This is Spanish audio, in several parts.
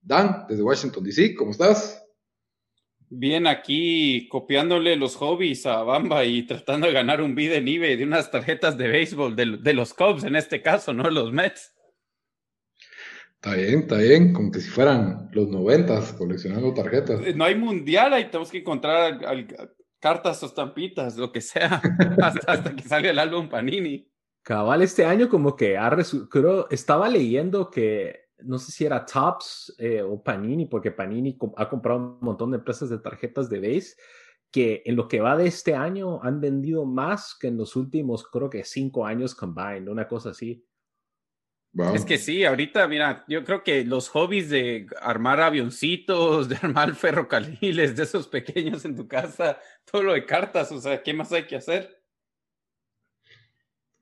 Dan, desde Washington, D.C., ¿cómo estás? Bien, aquí copiándole los hobbies a Bamba y tratando de ganar un bid en eBay de unas tarjetas de béisbol, de, los Cubs en este caso, no los Mets. Está bien, está bien, como que si fueran los noventas coleccionando tarjetas. No hay mundial, ahí tenemos que encontrar cartas o estampitas, lo que sea, hasta, que salga el álbum Panini. Cabal, este año como que ha creo, estaba leyendo que no sé si era Tops eh, o Panini, porque Panini ha comprado un montón de empresas de tarjetas de base que en lo que va de este año han vendido más que en los últimos, creo que cinco años combined, una cosa así. Es que sí, ahorita, mira, yo creo que los hobbies de armar avioncitos, de armar ferrocarriles, de esos pequeños en tu casa, todo lo de cartas, o sea, ¿qué más hay que hacer?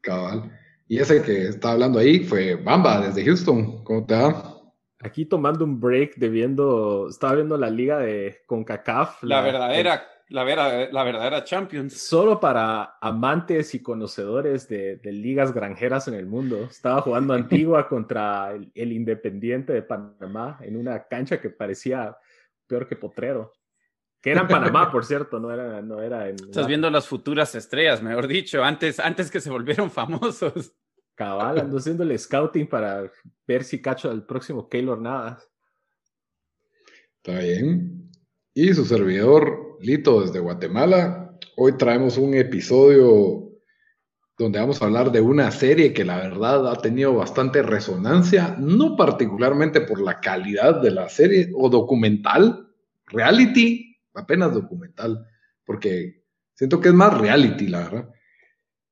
Cabal. Y ese que está hablando ahí fue Bamba desde Houston. ¿Cómo te va? Aquí tomando un break de viendo, estaba viendo la liga de CONCACAF. La, verdadera la, vera, la verdadera Champions. Solo para amantes y conocedores de, ligas granjeras en el mundo. Estaba jugando Antigua contra el, Independiente de Panamá en una cancha que parecía peor que Potrero. Que era en Panamá, por cierto, no era, no era en... Estás viendo las futuras estrellas, mejor dicho, antes, antes que se volvieron famosos. Cabal, ando haciendo el scouting para ver si cacho al próximo Keylor Navas. Está bien. Y su servidor Lito desde Guatemala. Hoy traemos un episodio donde vamos a hablar de una serie que la verdad ha tenido bastante resonancia, no particularmente por la calidad de la serie o documental, reality, apenas documental, porque siento que es más reality, la verdad.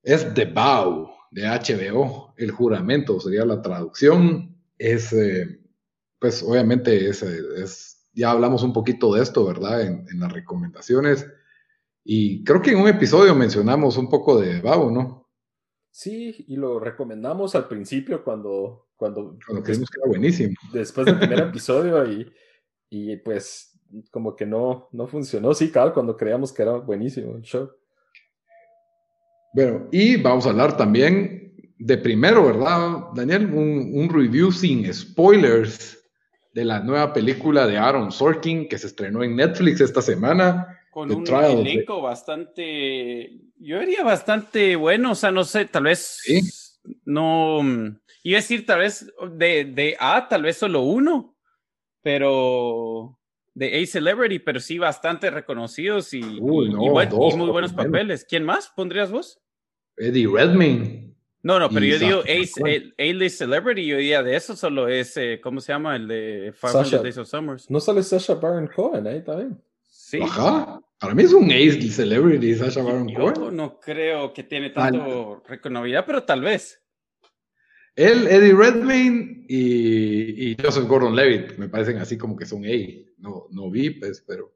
Es The Vow de HBO, El Juramento sería la traducción. Es, eh, pues obviamente es, es ya hablamos un poquito de esto, ¿verdad? En, las recomendaciones. Y creo que en un episodio mencionamos un poco de Babo, ¿no? Sí, y lo recomendamos al principio cuando... Cuando, cuando creímos que era buenísimo. Después del primer episodio y, y, pues como que no, no funcionó. Sí, claro, cuando creíamos que era buenísimo el show. Bueno, y vamos a hablar también de primero, ¿verdad, Daniel? Un, un review sin spoilers de la nueva película de Aaron Sorkin que se estrenó en Netflix esta semana. Con un elenco bastante, yo diría bastante bueno, o sea, no sé, tal vez no, iba a decir tal vez de, de A, tal vez solo uno, pero de A Celebrity, pero sí bastante reconocidos y, muy buenos papeles. ¿Quién más pondrías vos? Eddie Redmayne. No, no, pero yo digo A-List Celebrity, yo diría de eso solo es, eh, ¿cómo se llama? El de 500 Days of Summers. No sale Sasha Baron Cohen ahí también. Sí. Ajá. Para mí es un A-List Celebrity, Sasha Baron Cohen. Yo no creo que tiene tanto reconocibilidad, pero tal vez. Él, Eddie Redmayne y, y Joseph Gordon-Levitt me parecen así como que son A. No, no vi, pues, pero...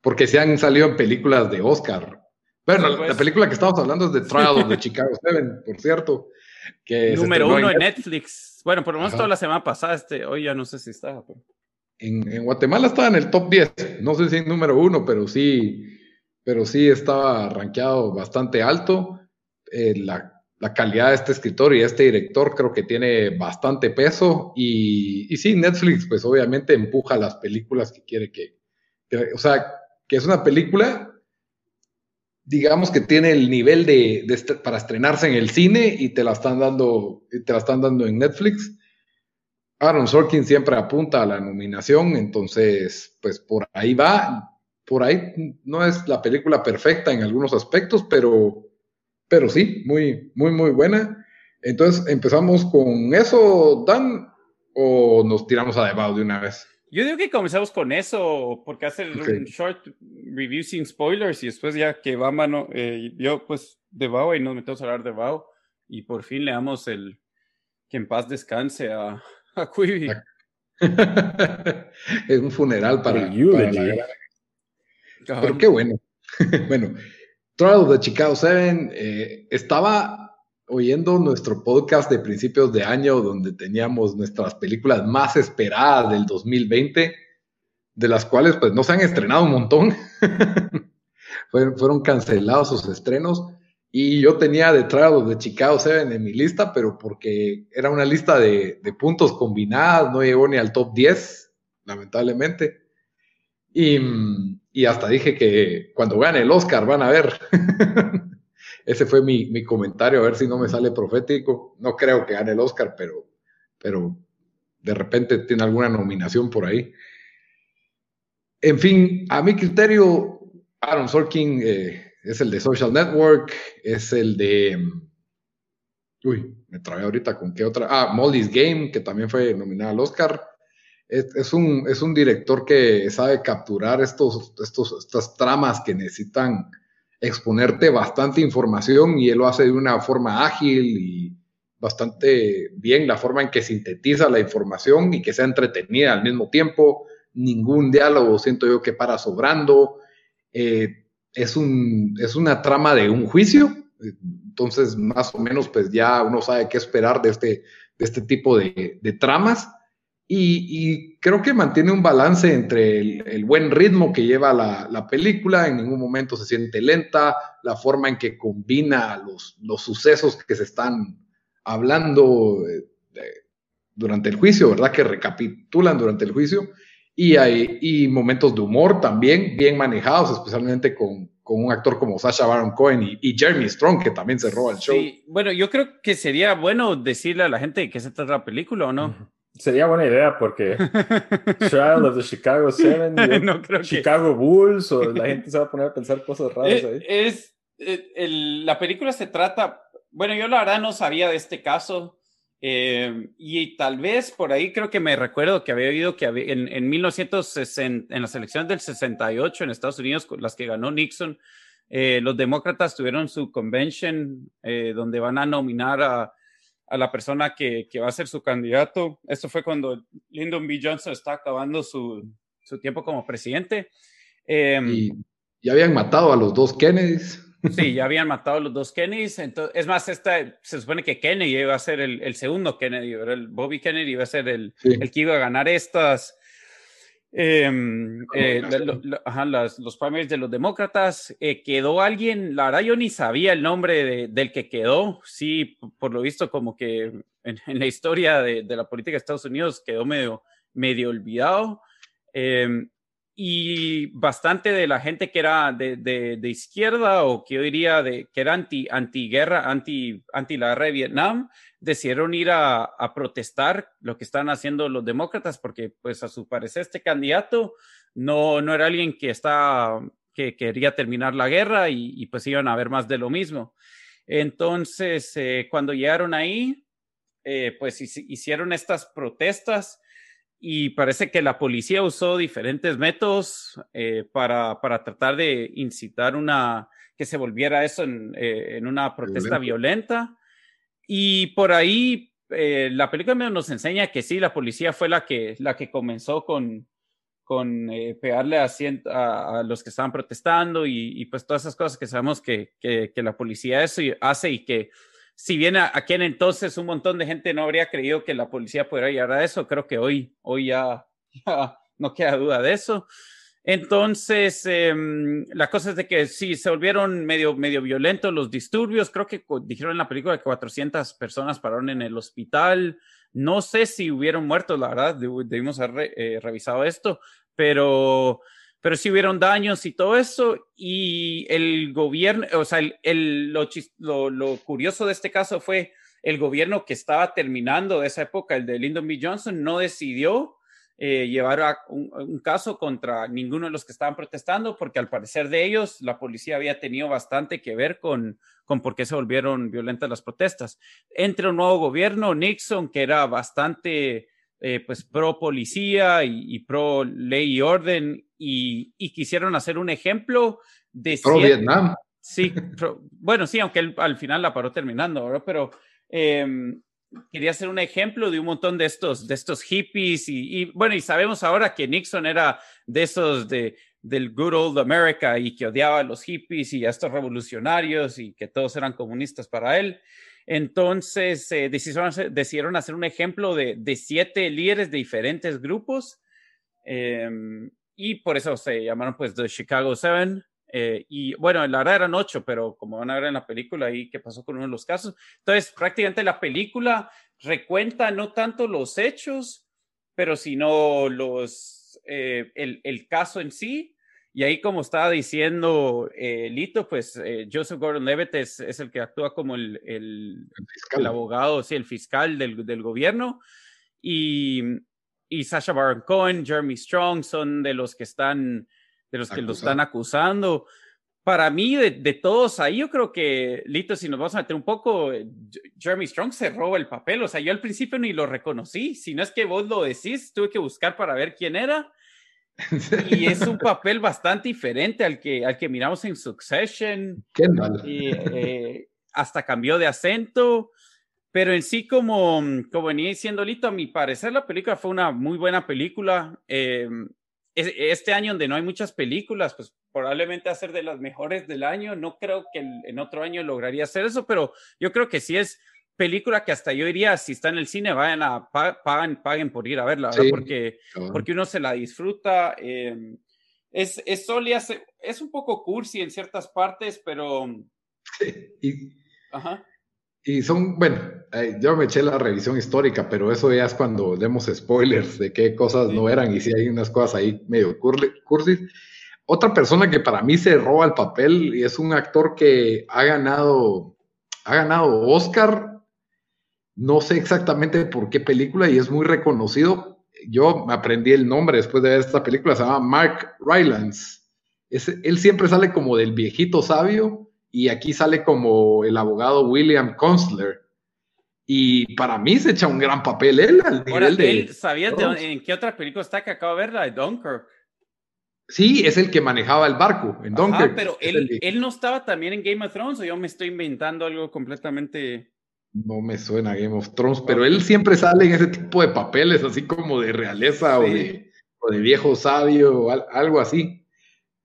Porque se han salido en películas de Oscar bueno, la pues. película que estamos hablando es de Trial of the Chicago Seven, por cierto. Que Número uno en Netflix. Bueno, por lo menos toda la semana pasada, este, hoy ya no sé si está. En, Guatemala estaba en el top 10, no sé si en número uno, pero sí, pero sí estaba rankeado bastante alto. Eh, la, calidad de este escritor y este director creo que tiene bastante peso. Y, y sí, Netflix, pues obviamente empuja las películas que quiere que, que o sea, que es una película digamos que tiene el nivel de, para estrenarse en el cine y te la están dando, te la están dando en Netflix. Aaron Sorkin siempre apunta a la nominación, entonces, pues por ahí va. Por ahí no es la película perfecta en algunos aspectos, pero, pero sí, muy, muy, muy buena. Entonces, ¿empezamos con eso, Dan? ¿O nos tiramos a debate de una vez? Yo digo que comenzamos con eso, porque hacer un short review sin spoilers y después ya que va mano, eh, yo pues de Bao y nos metemos a hablar de Bao y por fin le damos el que en paz descanse a, a Quibi. es un funeral para, para Pero qué bueno. bueno, Trial de Chicago 7 eh, estaba oyendo nuestro podcast de principios de año donde teníamos nuestras películas más esperadas del 2020, de las cuales pues no se han estrenado un montón. fueron, cancelados sus estrenos. Y yo tenía de Trial de Chicago 7 en mi lista, pero porque era una lista de, puntos combinadas, no llegó ni al top 10, lamentablemente. Y, hasta dije que cuando gane el Oscar van a ver. Ese fue mi, mi, comentario, a ver si no me sale profético. No creo que gane el Oscar, pero, pero de repente tiene alguna nominación por ahí. En fin, a mi criterio, Aaron Sorkin eh, es el de Social Network, es el de... Uy, me trabé ahorita con qué otra. Ah, Molly's Game, que también fue nominada al Oscar. Es, un, es un director que sabe capturar estos, estos, estas tramas que necesitan exponerte bastante información y él lo hace de una forma ágil y bastante bien la forma en que sintetiza la información y que sea entretenida al mismo tiempo. Ningún diálogo siento yo que para sobrando. Eh, es, un, es una trama de un juicio, entonces más o menos pues ya uno sabe qué esperar de este, de este tipo de, tramas y, creo que mantiene un balance entre el, buen ritmo que lleva la, película, en ningún momento se siente lenta, la forma en que combina los, los sucesos que se están hablando eh, durante el juicio, ¿verdad? Que recapitulan durante el juicio y hay y momentos de humor también bien manejados, especialmente con, con un actor como Sasha Baron Cohen y, Jeremy Strong, que también se roba el show. Sí, bueno, yo creo que sería bueno decirle a la gente que se trata la película o no. Sería buena idea porque Trial of the Chicago Seven, Chicago Bulls, o la gente se va a poner a pensar cosas raras eh, ahí. Es, eh, el, la película se trata, bueno, yo la verdad no sabía de este caso. Eh, y tal vez por ahí creo que me recuerdo que había oído que en, en 1960, en las elecciones del 68 en Estados Unidos, las que ganó Nixon, eh, los demócratas tuvieron su convention eh, donde van a nominar a, a la persona que, que, va a ser su candidato. Esto fue cuando Lyndon B. Johnson está acabando su, su tiempo como presidente. y ya habían matado a los dos Kennedys. Sí, ya habían matado a los dos Kennedys. Entonces, es más, esta, se supone que Kennedy iba a ser el, el segundo Kennedy, el Bobby Kennedy iba a ser el, el que iba a ganar estas. Em, eh, los primaries de los demócratas. Eh, quedó alguien, la verdad yo ni sabía el nombre del que quedó. Sí, por lo visto, como que en, la historia de, de, la política de Estados Unidos quedó medio, medio olvidado. Y bastante de la gente que era de, de, izquierda o que yo diría de, que era anti, guerra anti, anti la guerra de Vietnam, decidieron ir a, a, protestar lo que están haciendo los demócratas porque pues a su parecer este candidato no, no era alguien que, está, que quería terminar la guerra y, pues iban a ver más de lo mismo. Entonces, eh, cuando llegaron ahí, eh, pues hicieron estas protestas y parece que la policía usó diferentes métodos eh, para, para, tratar de incitar una que se volviera eso en, eh, en una protesta violenta. Y por ahí eh, la película nos enseña que sí, la policía fue la que, la que comenzó con, con pegarle a, a, los que estaban protestando y, y, pues todas esas cosas que sabemos que, que, que la policía eso hace y que si bien aquí en entonces un montón de gente no habría creído que la policía pudiera llegar a eso, creo que hoy, hoy ya, no queda duda de eso. Entonces, em, la cosa es de que sí, se volvieron medio, medio violentos los disturbios. Creo que dijeron en la película que 400 personas pararon en el hospital. No sé si hubieron muertos, la verdad, debimos haber eh, revisado esto, pero pero sí hubieron daños y todo eso. Y el gobierno, o sea, el, lo, lo, curioso de este caso fue el gobierno que estaba terminando de esa época, el de Lyndon B. Johnson, no decidió eh, llevar a un, caso contra ninguno de los que estaban protestando, porque al parecer de ellos, la policía había tenido bastante que ver con, con por qué se volvieron violentas las protestas. Entre un nuevo gobierno, Nixon, que era bastante eh, pues pro policía y, pro ley y orden y, quisieron hacer un ejemplo de... Pro Vietnam. Sí, bueno, sí, aunque él al final la paró terminando, Pero em, quería hacer un ejemplo de un montón de estos, de estos hippies y, bueno, y sabemos ahora que Nixon era de esos de, del good old America y que odiaba a los hippies y a estos revolucionarios y que todos eran comunistas para él. Entonces eh, decidieron, hacer un ejemplo de, siete líderes de diferentes grupos em, y por eso se llamaron pues The Chicago Seven. Eh, y bueno, la verdad eran ocho, pero como van a ver en la película ahí qué pasó con uno de los casos. Entonces, prácticamente la película recuenta no tanto los hechos, pero sino los, eh, el, caso en sí. Y ahí, como estaba diciendo eh, Lito, pues Joseph Gordon-Levitt es, es, el que actúa como el, el, el abogado, sí, el fiscal del, del gobierno. Y, y Sasha Baron Cohen, Jeremy Strong son de los que están de los que lo están acusando. Para mí, de, de, todos ahí, yo creo que, Lito, si nos vamos a meter un poco, eh, Jeremy Strong se roba el papel. O sea, yo al principio ni lo reconocí. Si no es que vos lo decís, tuve que buscar para ver quién era. Y es un papel bastante diferente al que, al que miramos en Succession. Qué mal. Y, eh, hasta cambió de acento. Pero en sí, como, como venía diciendo Lito, a mi parecer la película fue una muy buena película. Eh, este año donde no hay muchas películas, pues probablemente a ser de las mejores del año. No creo que en otro año lograría hacer eso, pero yo creo que sí es película que hasta yo diría, si está en el cine, vayan a, paguen, paguen por ir a verla, porque, porque uno se la disfruta. Eh, es, es, es un poco cursi en ciertas partes, pero... y, Ajá. Y son, bueno, yo me eché la revisión histórica, pero eso ya es cuando demos spoilers de qué cosas no eran y si hay unas cosas ahí medio cursis. Otra persona que para mí se roba el papel y es un actor que ha ganado, ha ganado Oscar, no sé exactamente por qué película y es muy reconocido. Yo me aprendí el nombre después de ver esta película, se llama Mark Rylance. él siempre sale como del viejito sabio y aquí sale como el abogado William Constler. Y para mí se echa un gran papel él al nivel de... ¿Sabías en qué otra película está que acabo de ver? La de Dunkirk. Sí, es el que manejaba el barco en Dunkirk. pero él, él no estaba también en Game of Thrones o yo me estoy inventando algo completamente... No me suena Game of Thrones, pero él siempre sale en ese tipo de papeles, así como de realeza o, de, o, de, viejo sabio o algo así.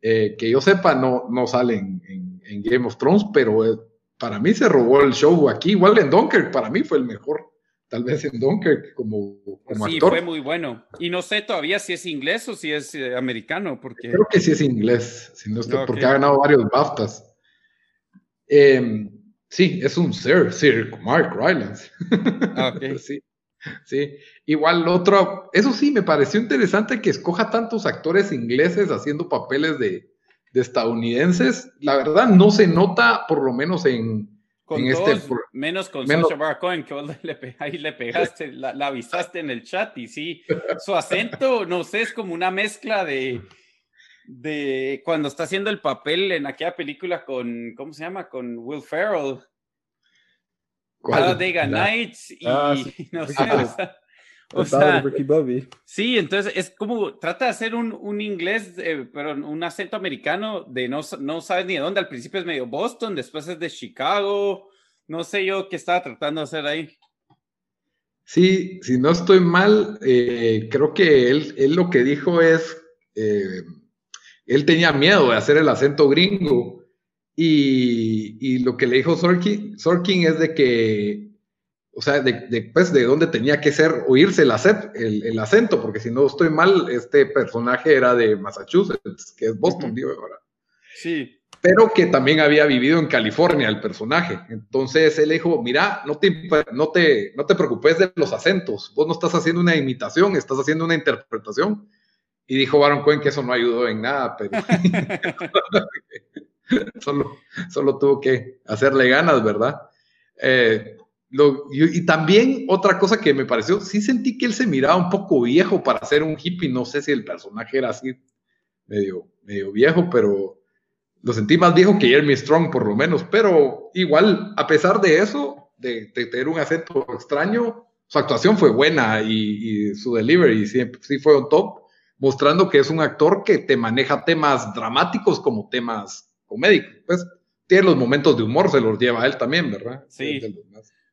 Eh, que yo sepa, no, no sale en, en Game of Thrones, pero eh, para mí se robó el show aquí. Igual en Dunkirk, para mí fue el mejor. Tal vez en Dunkirk como, como sí, fue muy bueno. Y no sé todavía si es inglés o si es eh, americano, porque... Creo que sí es inglés, si no porque ha ganado varios BAFTAs. Em, sí, es un Sir, Sir Mark Rylance. Ah, sí, sí. Igual otro, eso sí, me pareció interesante que escoja tantos actores ingleses haciendo papeles de, de estadounidenses, la verdad no se nota, por lo menos en, este... menos con menos... Sacha Cohen, que le, ahí le pegaste, la, avisaste en el chat y sí, su acento, no sé, es como una mezcla de, de cuando está haciendo el papel en aquella película con, ¿cómo se llama? Con Will Ferrell. Talladega Nights y ah, no sé, o sea, sí, entonces es como trata de hacer un, un inglés, eh, pero un acento americano de no, no sabes ni de dónde. Al principio es medio Boston, después es de Chicago. No sé yo qué estaba tratando de hacer ahí. Sí, si no estoy mal, eh, creo que él, él, lo que dijo es, eh, él tenía miedo de hacer el acento gringo y, y lo que le dijo Sorkin, Sorkin es de que o sea, de, pues, de dónde tenía que ser, oírse el, el, acento, porque si no estoy mal, este personaje era de Massachusetts, que es Boston, digo ahora. Sí. Pero que también había vivido en California el personaje. Entonces él dijo, mira, no te, no, te, no te preocupes de los acentos, vos no estás haciendo una imitación, estás haciendo una interpretación. Y dijo Baron Cohen que eso no ayudó en nada, pero solo, solo tuvo que hacerle ganas, ¿verdad? Eh, y, también otra cosa que me pareció, sí sentí que él se miraba un poco viejo para ser un hippie, no sé si el personaje era así, medio, medio viejo, pero lo sentí más viejo que Jeremy Strong por lo menos, pero igual, a pesar de eso, de, tener un acento extraño, su actuación fue buena y, su delivery sí, fue un top, mostrando que es un actor que te maneja temas dramáticos como temas comédicos, pues tiene los momentos de humor, se los lleva a él también, ¿verdad? Sí.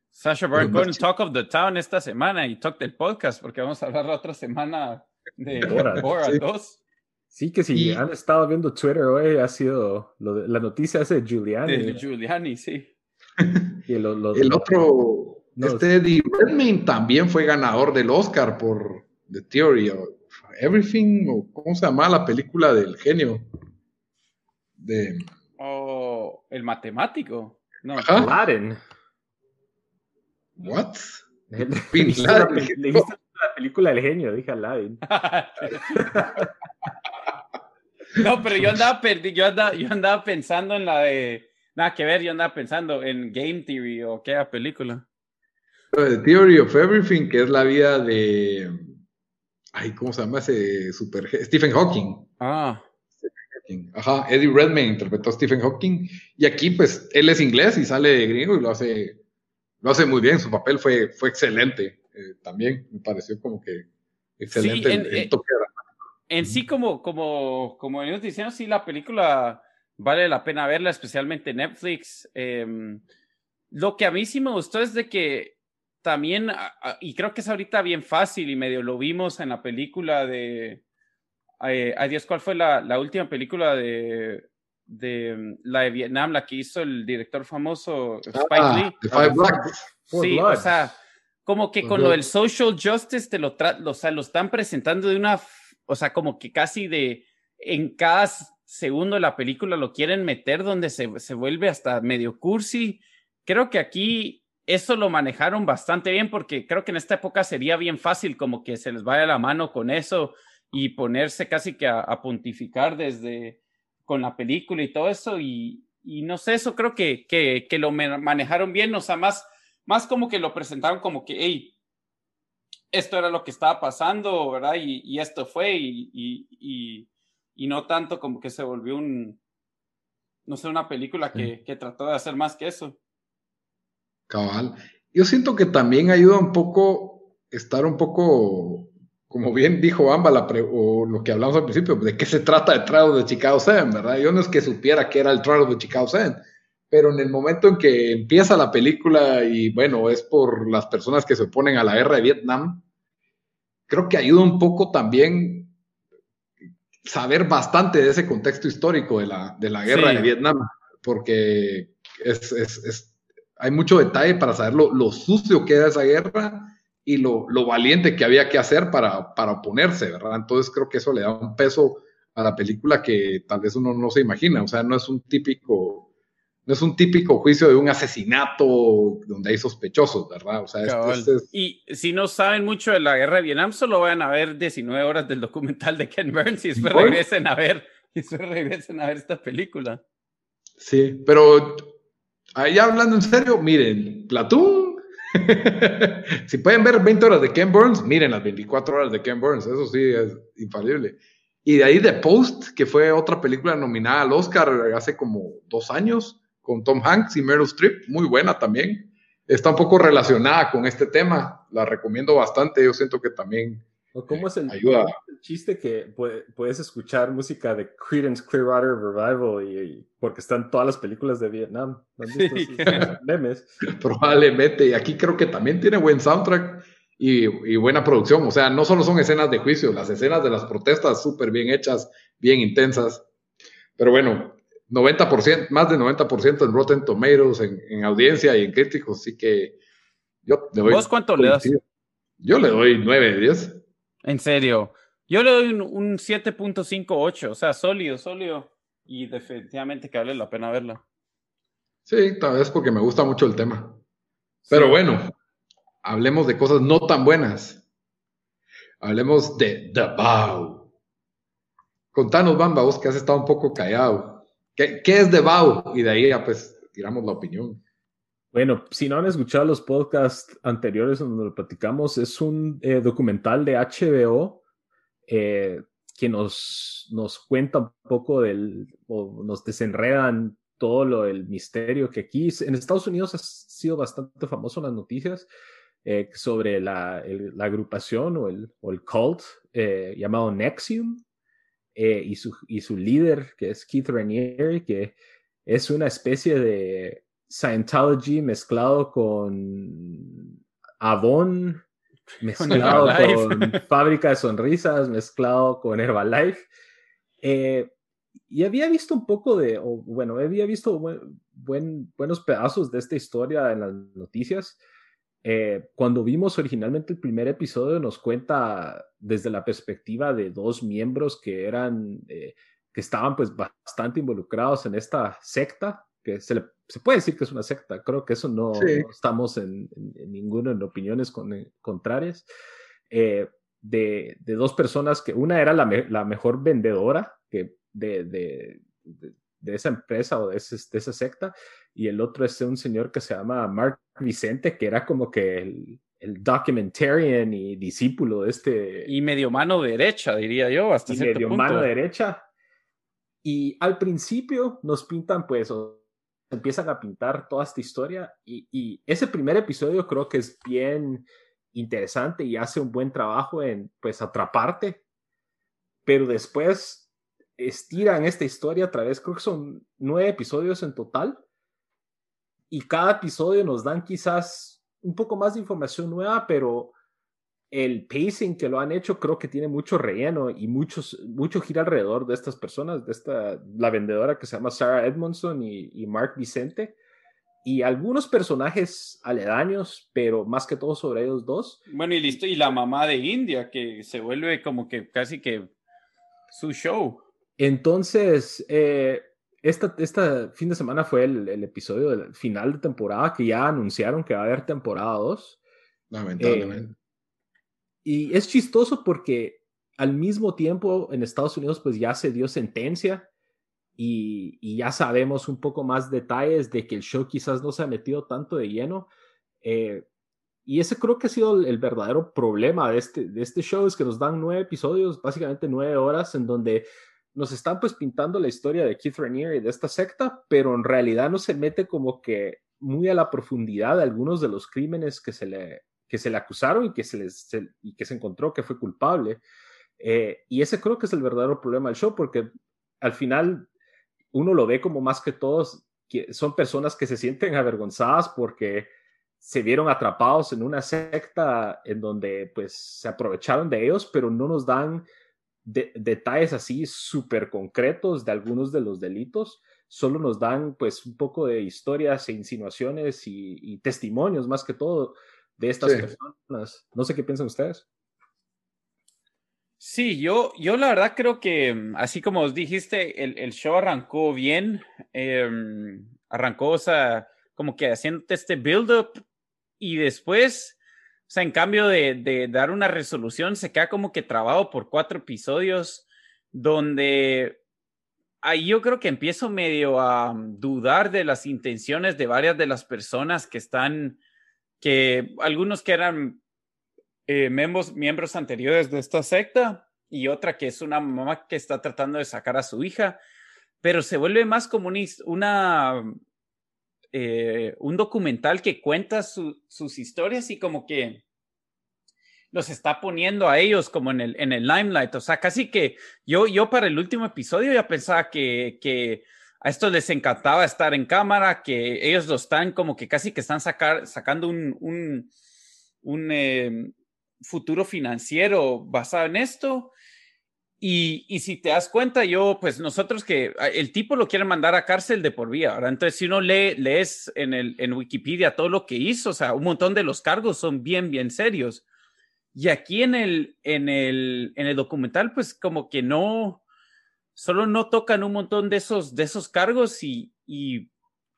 Sasha Baron Cohen, Talk of the Town esta semana y Talk del podcast, porque vamos a hablar la otra semana de Borat, 2. Sí, que si han estado viendo Twitter hoy, ha sido la noticia esa de Giuliani. De Giuliani, sí. el otro, este Eddie Redmayne también fue ganador del Oscar por The Theory of Everything, o ¿cómo se llama la película del genio? De... Oh, el matemático. No, Laden. ¿What? Le dijiste, la, la, película del genio, dije Aladdin. no, pero yo andaba, yo, andaba, yo andaba pensando en la de. Nada que ver, yo andaba pensando en Game Theory o qué película. The Theory of Everything, que es la vida de. Ay, ¿cómo se llama ese super. Stephen Hawking. Ah. Ajá, Eddie Redmayne interpretó a Stephen Hawking. Y aquí, pues, él es inglés y sale de gringo y lo hace lo hace muy bien, su papel fue, fue excelente eh, también, me pareció como que excelente en, el, toque En sí, como, como, como venimos diciendo, sí, la película vale la pena verla, especialmente Netflix. Em, lo que a mí sí me gustó es de que también, y creo que es ahorita bien fácil y medio lo vimos en la película de... Eh, ay Dios, ¿cuál fue la, la última película de, de la de Vietnam, la que hizo el director famoso Spike ah, Lee. sí, o sea, como que con lo del social justice te lo, o sea, lo están presentando de una, o sea, como que casi de en cada segundo de la película lo quieren meter donde se, se vuelve hasta medio cursi. Creo que aquí eso lo manejaron bastante bien porque creo que en esta época sería bien fácil como que se les vaya la mano con eso y ponerse casi que a pontificar desde, con la película y todo eso, y, no sé, eso creo que, que, lo manejaron bien, o sea, más, más como que lo presentaron como que, hey, esto era lo que estaba pasando, ¿verdad? Y, esto fue, y, y, no tanto como que se volvió un, no sé, una película que, que trató de hacer más que eso. Cabal. Yo siento que también ayuda un poco estar un poco como bien dijo Amba, o lo que hablamos al principio, de qué se trata el Trial de Chicago 7, ¿verdad? Yo no es que supiera que era el Trial de Chicago 7, pero en el momento en que empieza la película y bueno, es por las personas que se oponen a la guerra de Vietnam, creo que ayuda un poco también saber bastante de ese contexto histórico de la, de la guerra de Vietnam, porque es, es, hay mucho detalle para saber lo, lo sucio que era esa guerra y lo, lo, valiente que había que hacer para, para oponerse, ¿verdad? Entonces creo que eso le da un peso a la película que tal vez uno no se imagina, o sea, no es un típico, no es un típico juicio de un asesinato donde hay sospechosos, ¿verdad? O sea, Y si no saben mucho de la guerra de Vietnam, solo van a ver 19 horas del documental de Ken Burns y después regresen a ver, y después regresen a ver esta película. Sí, pero ahí hablando en serio, miren, Platoon si pueden ver 20 horas de Ken Burns, miren las 24 horas de Ken Burns, eso sí es infalible. Y de ahí The Post, que fue otra película nominada al Oscar hace como dos años, con Tom Hanks y Meryl Streep, muy buena también. Está un poco relacionada con este tema, la recomiendo bastante, yo siento que también ¿Cómo es el, ayuda. chiste que puedes escuchar música de Creedence Clearwater Revival y, porque están todas las películas de Vietnam? memes? Probablemente, y aquí creo que también tiene buen soundtrack y, buena producción. O sea, no solo son escenas de juicio, las escenas de las protestas súper bien hechas, bien intensas. Pero bueno, 90%, más de 90% en Rotten Tomatoes, en, en, audiencia y en críticos, así que yo le doy... ¿Vos cuánto le das? Yo le doy 9 de 10. En serio. Yo le doy un, 7.58, o sea, sólido, sólido. Y definitivamente que vale la pena verla. Sí, tal vez porque me gusta mucho el tema. Pero bueno, hablemos de cosas no tan buenas. Hablemos de The Bow. Contanos, Bamba, vos que has estado un poco callado. ¿Qué, qué es The Bow? Y de ahí ya pues tiramos la opinión. Bueno, si no han escuchado los podcasts anteriores donde lo platicamos, es un eh, documental de HBO eh, que nos, nos cuenta un poco del, o nos desenredan todo lo del misterio que aquí en Estados Unidos ha sido bastante famoso en las noticias eh, sobre la, la, agrupación o el, o el cult llamado Nexium y, su, y su líder que es Keith Raniere, que es una especie de Scientology mezclado con Avon, mezclado con, Fábrica de Sonrisas, mezclado con Herbalife. Eh, y había visto un poco de, o bueno, había visto buen, buenos pedazos de esta historia en las noticias. Eh, cuando vimos originalmente el primer episodio, nos cuenta desde la perspectiva de dos miembros que eran, eh, que estaban pues bastante involucrados en esta secta, que se, se puede decir que es una secta, creo que eso no, estamos en, en, ninguno en opiniones eh, contrarias, de, de, dos personas que una era la, la mejor vendedora que de, de, de, esa empresa o de, de esa secta y el otro es un señor que se llama Mark Vicente, que era como que el, el documentarian y discípulo de este... Y medio mano derecha, diría yo, hasta y medio mano derecha. Y al principio nos pintan, pues, o empiezan a pintar toda esta historia y, ese primer episodio creo que es bien interesante y hace un buen trabajo en, pues, atraparte, pero después estiran esta historia a través, creo que son nueve episodios en total, y cada episodio nos dan quizás un poco más de información nueva, pero el pacing que lo han hecho creo que tiene mucho relleno y muchos, mucho gira alrededor de estas personas, de esta, la vendedora que se llama Sarah Edmondson y, Mark Vicente, y algunos personajes aledaños, pero más que todo sobre ellos dos. Bueno, y listo, y la mamá de India, que se vuelve como que casi que su show. Entonces, eh, esta, fin de semana fue el, episodio del final de temporada que ya anunciaron que va a haber temporada 2. Lamentablemente. Eh, y es chistoso porque al mismo tiempo en Estados Unidos pues ya se dio sentencia y, ya sabemos un poco más detalles de que el show quizás no se ha metido tanto de lleno. Eh, y ese creo que ha sido el, verdadero problema de este, de este show, es que nos dan nueve episodios, básicamente nueve horas, en donde nos están pues pintando la historia de Keith Rainier y de esta secta, pero en realidad no se mete como que muy a la profundidad de algunos de los crímenes que se le, que se le acusaron y que se, les, y que se encontró que fue culpable. Eh, y ese creo que es el verdadero problema del show, porque al final uno lo ve como más que todos, que son personas que se sienten avergonzadas porque se vieron atrapados en una secta en donde pues se aprovecharon de ellos, pero no nos dan detalles así súper concretos de algunos de los delitos, solo nos dan pues un poco de historias e insinuaciones y, testimonios más que todo de estas personas. No sé qué piensan ustedes. Sí, yo, yo la verdad creo que, así como os dijiste, el, show arrancó bien, em, arrancó, o sea, como que haciendo este build-up y después o sea, en cambio de, dar una resolución, se queda como que trabado por cuatro episodios, donde ahí yo creo que empiezo medio a dudar de las intenciones de varias de las personas que están, que algunos que eran eh, miembros, miembros anteriores de esta secta y otra que es una mamá que está tratando de sacar a su hija, pero se vuelve más como una eh, un documental que cuenta sus historias y como que los está poniendo a ellos como en el, en el limelight. O sea, casi que yo, yo para el último episodio ya pensaba que, que a estos les encantaba estar en cámara, que ellos lo están como que casi que están sacar, sacando un, un, un eh, futuro financiero basado en esto. Y, y, si te das cuenta, yo, pues nosotros que el tipo lo quiere mandar a cárcel de por vida, ¿verdad? Entonces, si uno lee, lees en, el, en Wikipedia todo lo que hizo, o sea, un montón de los cargos son bien, bien serios. Y aquí en el, en el, en el documental, pues como que no, solo no tocan un montón de esos, de esos cargos y, y,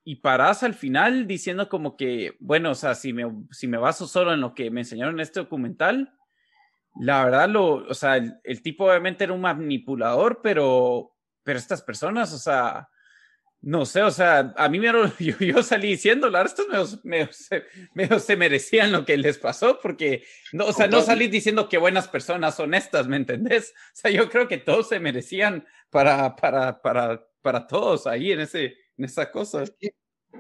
y paras al final diciendo como que, bueno, o sea, si me, si me baso solo en lo que me enseñaron en este documental, la verdad, lo, o sea, el, tipo obviamente era un manipulador, pero, pero estas personas, o sea, no sé, o sea, a mí me, yo, yo salí diciendo, la estos me, me, se merecían lo que les pasó, porque, no, o sea, no salí diciendo que buenas personas, honestas, ¿me entendés? O sea, yo creo que todos se merecían para, para, para, para todos ahí en, ese, en esa cosa. Es que,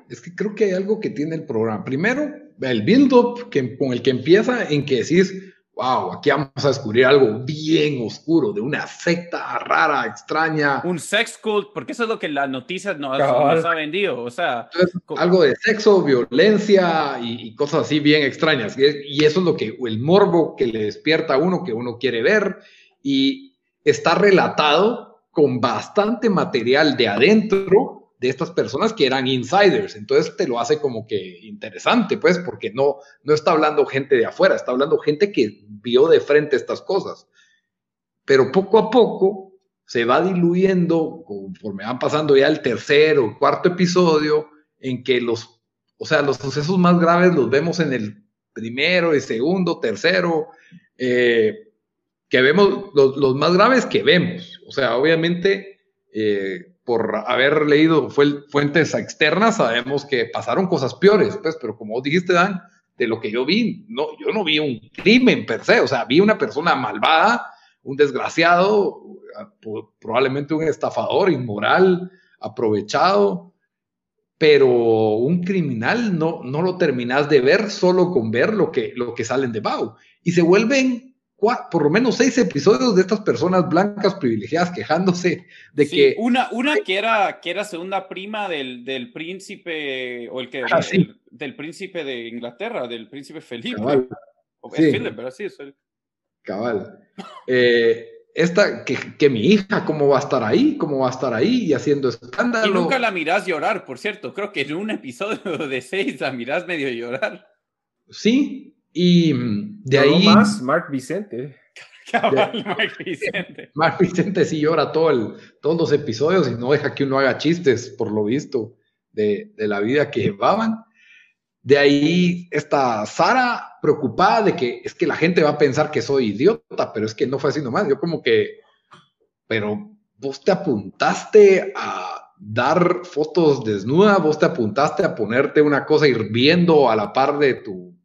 es que creo que hay algo que tiene el programa. Primero, el build-up con el que empieza en que decís, wow, aquí vamos a descubrir algo bien oscuro, de una secta rara, extraña. Un sex cult, porque eso es lo que las noticias nos, ha vendido, o sea. algo de sexo, violencia y, cosas así bien extrañas. Y, eso es lo que, el morbo que le despierta a uno, que uno quiere ver, y está relatado con bastante material de adentro de estas personas que eran insiders. Entonces te lo hace como que interesante, pues, porque no, no está hablando gente de afuera, está hablando gente que vio de frente estas cosas. Pero poco a poco se va diluyendo conforme van pasando ya el tercer o cuarto episodio, en que los, o sea, los sucesos más graves los vemos en el primero, y segundo, tercero, eh, que vemos, los, más graves que vemos. O sea, obviamente, eh, por haber leído fuentes externas, sabemos que pasaron cosas peores, pues, pero como dijiste, Dan, de lo que yo vi, no, yo no vi un crimen per se, o sea, vi una persona malvada, un desgraciado, probablemente un estafador inmoral, aprovechado, pero un criminal no, no lo terminas de ver solo con ver lo que, lo que salen de Bau. Y se vuelven por lo menos seis episodios de estas personas blancas privilegiadas quejándose de que... Una, una que, era, que era segunda prima del, del príncipe, o el que... Ah, del príncipe de Inglaterra, del príncipe Felipe. Cabal. sí. pero sí, es Cabal. Eh, esta, que, que, mi hija, ¿cómo va a estar ahí? ¿Cómo va a estar ahí y haciendo escándalo? Y nunca la mirás llorar, por cierto. Creo que en un episodio de seis la mirás medio llorar. Sí, y de ahí. más Mark Vicente. Mark Vicente. Mark Vicente sí llora todo el, todos los episodios y no deja que uno haga chistes, por lo visto, de, de la vida que llevaban. De ahí está Sara preocupada de que es que la gente va a pensar que soy idiota, pero es que no fue así nomás. Yo como que, pero vos te apuntaste a dar fotos desnudas, vos te apuntaste a ponerte una cosa hirviendo a la par de tu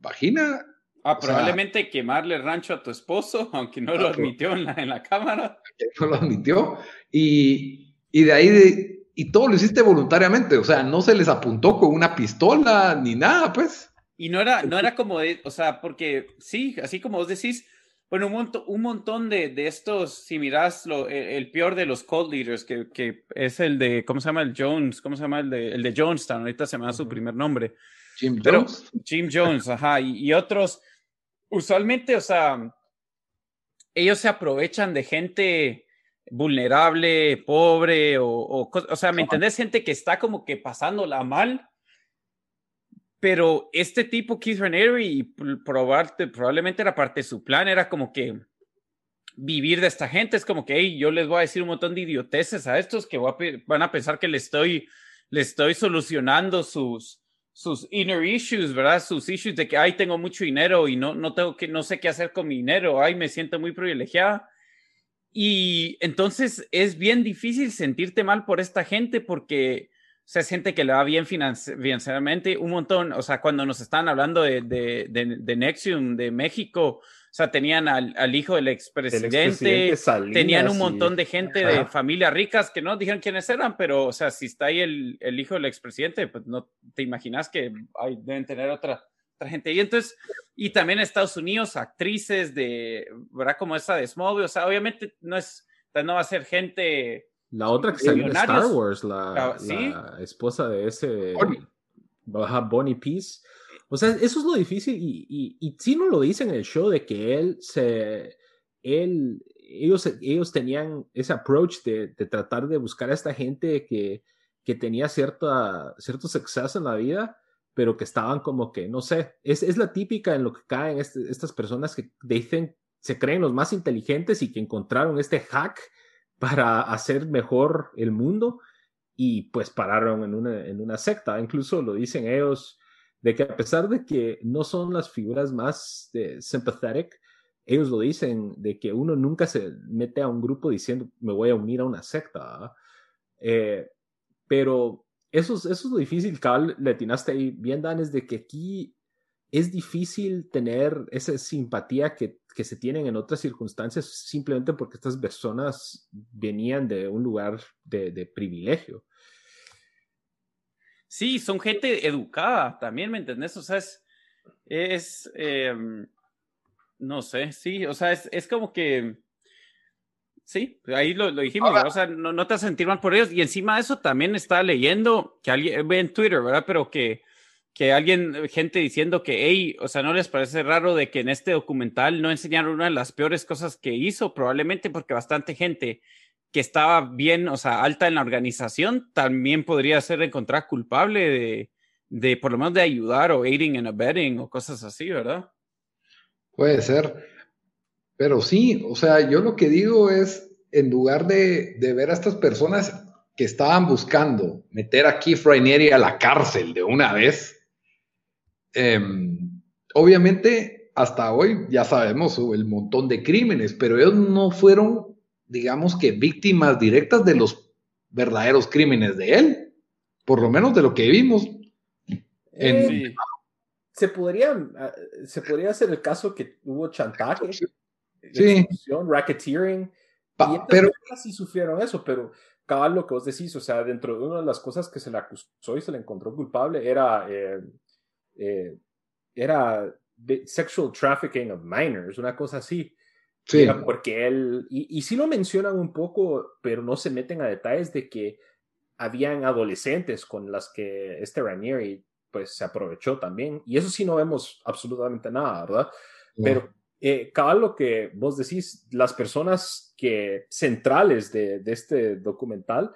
vagina. Ah, probablemente quemarle rancho a tu esposo, aunque no lo admitió en la, en la cámara. No lo admitió. Y, y de ahí, y todo lo hiciste voluntariamente, o sea, no se les apuntó con una pistola ni nada, pues. Y no era, no era como, de, o sea, porque sí, así como vos decís, bueno, un, montón, un montón de, de, estos, si miras lo, el, peor de los cold leaders, que, que, es el de, ¿cómo se llama? El Jones, ¿cómo se llama? El de, el de Jonestown, ahorita se me da su primer nombre. Jim Jones. Jim Jones, ajá, y, otros, usualmente, o sea, ellos se aprovechan de gente vulnerable, pobre, o, o, sea, ¿me entendés? Gente que está como que pasándola mal. Pero este tipo, Keith Raniere, y probarte, probablemente era parte de su plan, era como que vivir de esta gente. Es como que, hey, yo les voy a decir un montón de idioteces a estos que van a pensar que le estoy, le estoy solucionando sus, sus inner issues, ¿verdad? Sus issues de que, ay, tengo mucho dinero y no, no tengo que, no sé qué hacer con mi dinero, ay, me siento muy privilegiada. Y entonces es bien difícil sentirte mal por esta gente porque se siente que le va bien financieramente, un montón, o sea, cuando nos están hablando de, de, de, de Nexium de México, o sea, tenían al, al hijo del expresidente, tenían un montón de gente de familias ricas que no dijeron quiénes eran, pero, o sea, si está ahí el, el hijo del expresidente, pues no te imaginas que hay, deben tener otra, otra gente. Y entonces, y también en Estados Unidos, actrices de, ¿verdad? Como esa de Smallville, o sea, obviamente no es, no va a ser gente. La otra que salió en Star Wars, la, la esposa de ese. Bonnie, Bonnie Peace o sea, eso es lo difícil y, y, y sí no lo dice en el show de que él se, él, ellos, ellos tenían ese approach de, de tratar de buscar a esta gente que, que tenía cierta, cierto suceso en la vida, pero que estaban como que, no sé, es, es la típica en lo que caen este, estas personas que dicen, se creen los más inteligentes y que encontraron este hack para hacer mejor el mundo y pues pararon en una, en una secta. Incluso lo dicen ellos, de que a pesar de que no son las figuras más eh, sympathetic, ellos lo dicen, de que uno nunca se mete a un grupo diciendo me voy a unir a una secta. Eh, pero eso es, eso es lo difícil, cabal, le atinaste ahí bien, Dan, es de que aquí es difícil tener esa simpatía que, que se tienen en otras circunstancias simplemente porque estas personas venían de un lugar de privilegio. Sí, son gente educada también, ¿me entendés? O sea, es, em, No sé, sí, o sea, es, es como que Sí, ahí lo, dijimos, o sea, no, no, te vas a sentir mal por ellos. Y encima de eso también estaba leyendo que alguien ve en Twitter, ¿verdad? Pero que, que alguien, gente diciendo que, hey, o sea, no les parece raro de que en este documental no enseñaron una de las peores cosas que hizo, probablemente porque bastante gente que estaba bien, o sea, alta en la organización, también podría ser encontrada culpable de, de por lo menos de ayudar o aiding and abetting o cosas así, ¿verdad? Puede ser. Pero sí, o sea, yo lo que digo es, en lugar de, ver a estas personas que estaban buscando meter a Keith Rainieri a la cárcel de una vez, em, obviamente hasta hoy ya sabemos el montón de crímenes, pero ellos no fueron, digamos que, víctimas directas de los verdaderos crímenes de él, por lo menos de lo que vimos. Eh, se podría, ah, se podría hacer el caso que hubo chantaje sí. racketeering. pero sí sufrieron eso, pero cabal lo que vos decís, o sea, dentro de una de las cosas que se le acusó y se le encontró culpable era, eh, eh, era sexual trafficking of minors, una cosa así. Sí. porque él, y, y sí lo mencionan un poco, pero no se meten a detalles de que habían adolescentes con las que este Ranieri pues se aprovechó también. Y eso sí no vemos absolutamente nada, ¿verdad? Pero eh, cabal lo que vos decís, las personas que centrales de, este documental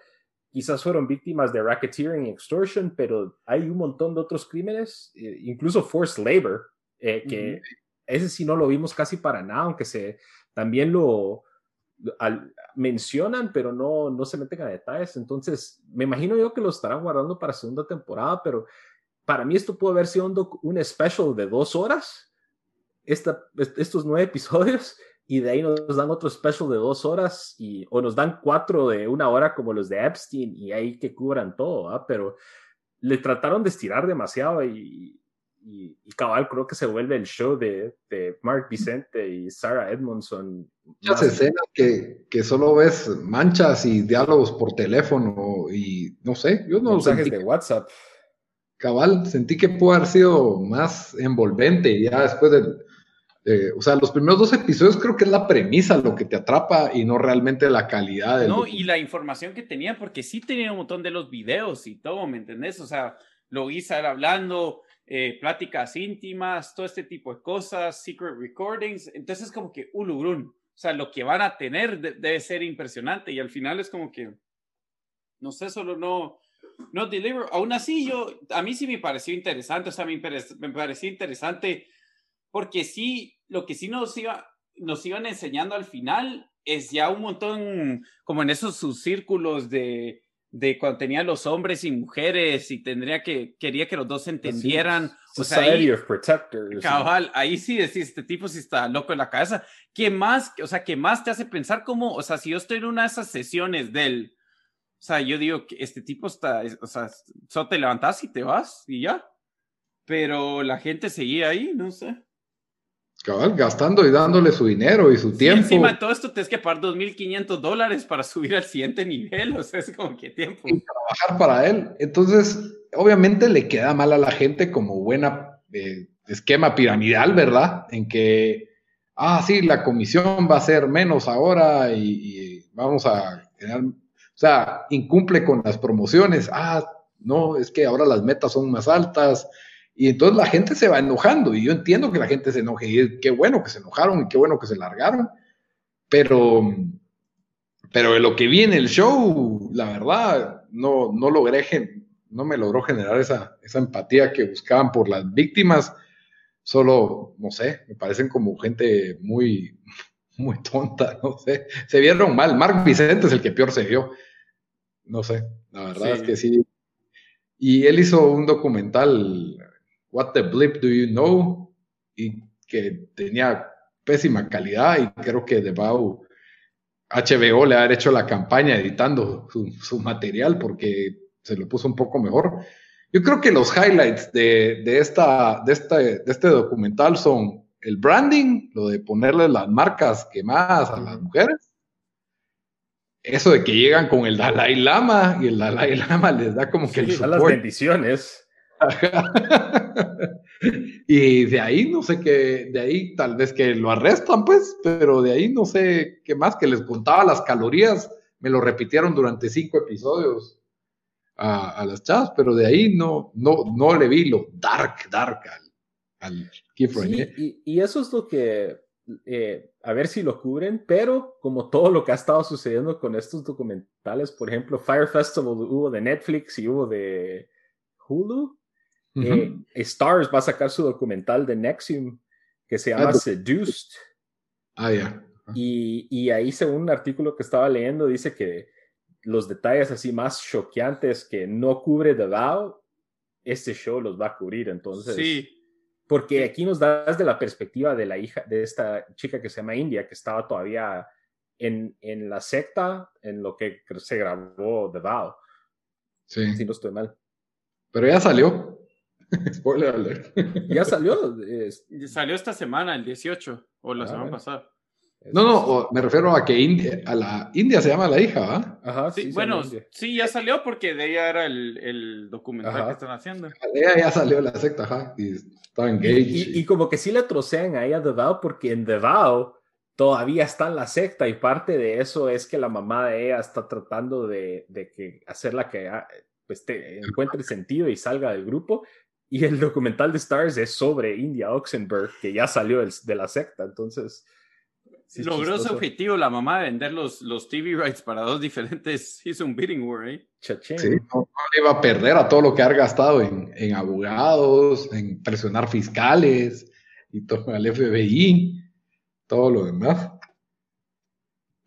quizás fueron víctimas de racketeering y extortion, pero hay un montón de otros crímenes, eh, incluso forced labor, eh, que ese sí no lo vimos casi para nada, aunque se también lo, mencionan, pero no, no se meten a detalles. Entonces, me imagino yo que lo estarán guardando para segunda temporada, pero para mí esto puede haber sido un, un special de dos horas estos nueve episodios y de ahí nos dan otro special de dos horas y, o nos dan cuatro de una hora como los de Epstein y ahí que cubran todo, pero le trataron de estirar demasiado y, y, cabal creo que se vuelve el show de, de Mark Vicente y Sarah Edmondson. Muchas escenas que, que, solo ves manchas y diálogos por teléfono y no sé, yo no Mensajes de WhatsApp. Cabal, sentí que pudo haber sido más envolvente ya después del eh, o sea, los primeros dos episodios creo que es la premisa lo que te atrapa y no realmente la calidad de... No, y la información que tenía, porque sí tenía un montón de los videos y todo, ¿me entendés? O sea, lo hice hablando, eh, pláticas íntimas, todo este tipo de cosas, secret recordings. Entonces, como que ulugrun. O sea, lo que van a tener debe ser impresionante y al final es como que, no sé, solo no, no deliver. Aún así, yo, a mí sí me pareció interesante, o sea, me, me pareció interesante porque sí, lo que sí nos, iba, nos iban enseñando al final es ya un montón, como en esos sus círculos de, de cuando tenía los hombres y mujeres y tendría que, quería que los dos se entendieran. Society of Protectors. Cabal, ahí sí decís, este tipo sí está loco en la cabeza. ¿Qué más, o sea, qué más te hace pensar como, o sea, si yo estoy en una de esas sesiones del, o sea, yo digo que este tipo está, o sea, solo te levantas y te vas y ya. Pero la gente seguía ahí, no sé gastando y dándole su dinero y su tiempo. encima de todo esto tienes que pagar 2.500 dólares para subir al siguiente nivel, o sea, es como que tiempo. Y trabajar para él. Entonces, obviamente le queda mal a la gente como buena eh, esquema piramidal, ¿verdad? En que, ah, sí, la comisión va a ser menos ahora y, vamos a o sea, incumple con las promociones, ah, no, es que ahora las metas son más altas, y entonces la gente se va enojando y yo entiendo que la gente se enoje y qué bueno que se enojaron y qué bueno que se largaron, pero, pero de lo que vi en el show, la verdad, no, no logré, no me logró generar esa, esa empatía que buscaban por las víctimas. Solo, no sé, me parecen como gente muy, muy tonta, no sé. Se vieron mal. Mark Vicente es el que peor se vio. No sé, la verdad es que sí. Y él hizo un documental What the Blip Do You Know? y que tenía pésima calidad y creo que Debau HBO le ha hecho la campaña editando su, material porque se lo puso un poco mejor. Yo creo que los highlights de, esta, de, este, de este documental son el branding, lo de ponerle las marcas quemadas a las mujeres, eso de que llegan con el Dalai Lama y el Dalai Lama les da como que las bendiciones y de ahí no sé qué, de ahí tal vez que lo arrestan, pues, pero de ahí no sé qué más, que les contaba las calorías, me lo repitieron durante cinco episodios a, las chavas, pero de ahí no, no, no le vi lo dark, dark al, al sí, y, eso es lo que, eh, a ver si lo cubren, pero como todo lo que ha estado sucediendo con estos documentales, por ejemplo, Fire Festival hubo de Netflix y hubo de Hulu. Eh, Stars va a sacar su documental de Nexium que se llama Seduced. Ah, ya. Y, y, ahí, según un artículo que estaba leyendo, dice que los detalles así más choqueantes que no cubre The Vow, este show los va a cubrir. Entonces, sí. Porque aquí nos das de la perspectiva de la hija de esta chica que se llama India, que estaba todavía en, en la secta, en lo que se grabó The Vow. Sí. Si no estoy mal. Pero ya salió. Spoiler alert. Ya salió. Salió esta semana, el 18, o la ah, semana pasada. No, no, me refiero a que India, a la India se llama la hija, ¿ah? Ajá, sí, bueno, sí, ya salió porque de ella era el, el documental que están haciendo. ella ya salió de la secta, ajá, y estaba engaged. Y, y, como que sí le trocean a ella The Vow porque en The Vow todavía está en la secta y parte de eso es que la mamá de ella está tratando de, de que hacerla que ah, pues, te encuentre sentido y salga del grupo. Y el documental de Stars es sobre India Oxenberg, que ya salió de la secta, entonces Logró su objetivo la mamá de vender los, los TV rights para dos diferentes. Hizo un bidding war, ¿eh? Sí, no, iba a perder a todo lo que ha gastado en, en abogados, en presionar fiscales y todo al FBI, todo lo demás.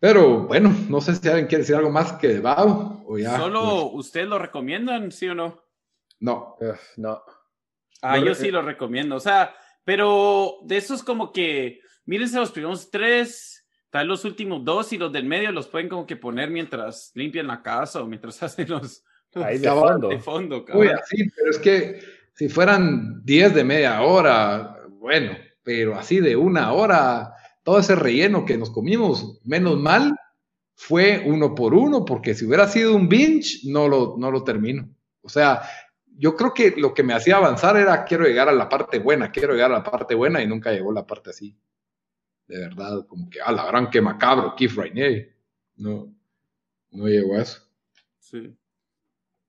Pero bueno, no sé si alguien quiere decir algo más que de Bao o ya. ¿Solo ustedes lo recomiendan, sí o no? No. no. Ah, yo sí lo recomiendo. O sea, pero de esos como que mírense los primeros tres, tal los últimos dos y los del medio los pueden como que poner mientras limpian la casa o mientras hacen los... Ahí de fondo. De fondo Uy, sí, pero es que si fueran diez de media hora, bueno, pero así de una hora, todo ese relleno que nos comimos, menos mal, fue uno por uno, porque si hubiera sido un binge, no lo, no lo termino. O sea, yo creo que lo que me hacía avanzar era quiero llegar a la parte buena, quiero llegar a la parte buena y nunca llegó la parte así de verdad, como que, a la gran que macabro, Keith Rainier. No, no llegó a eso. Sí.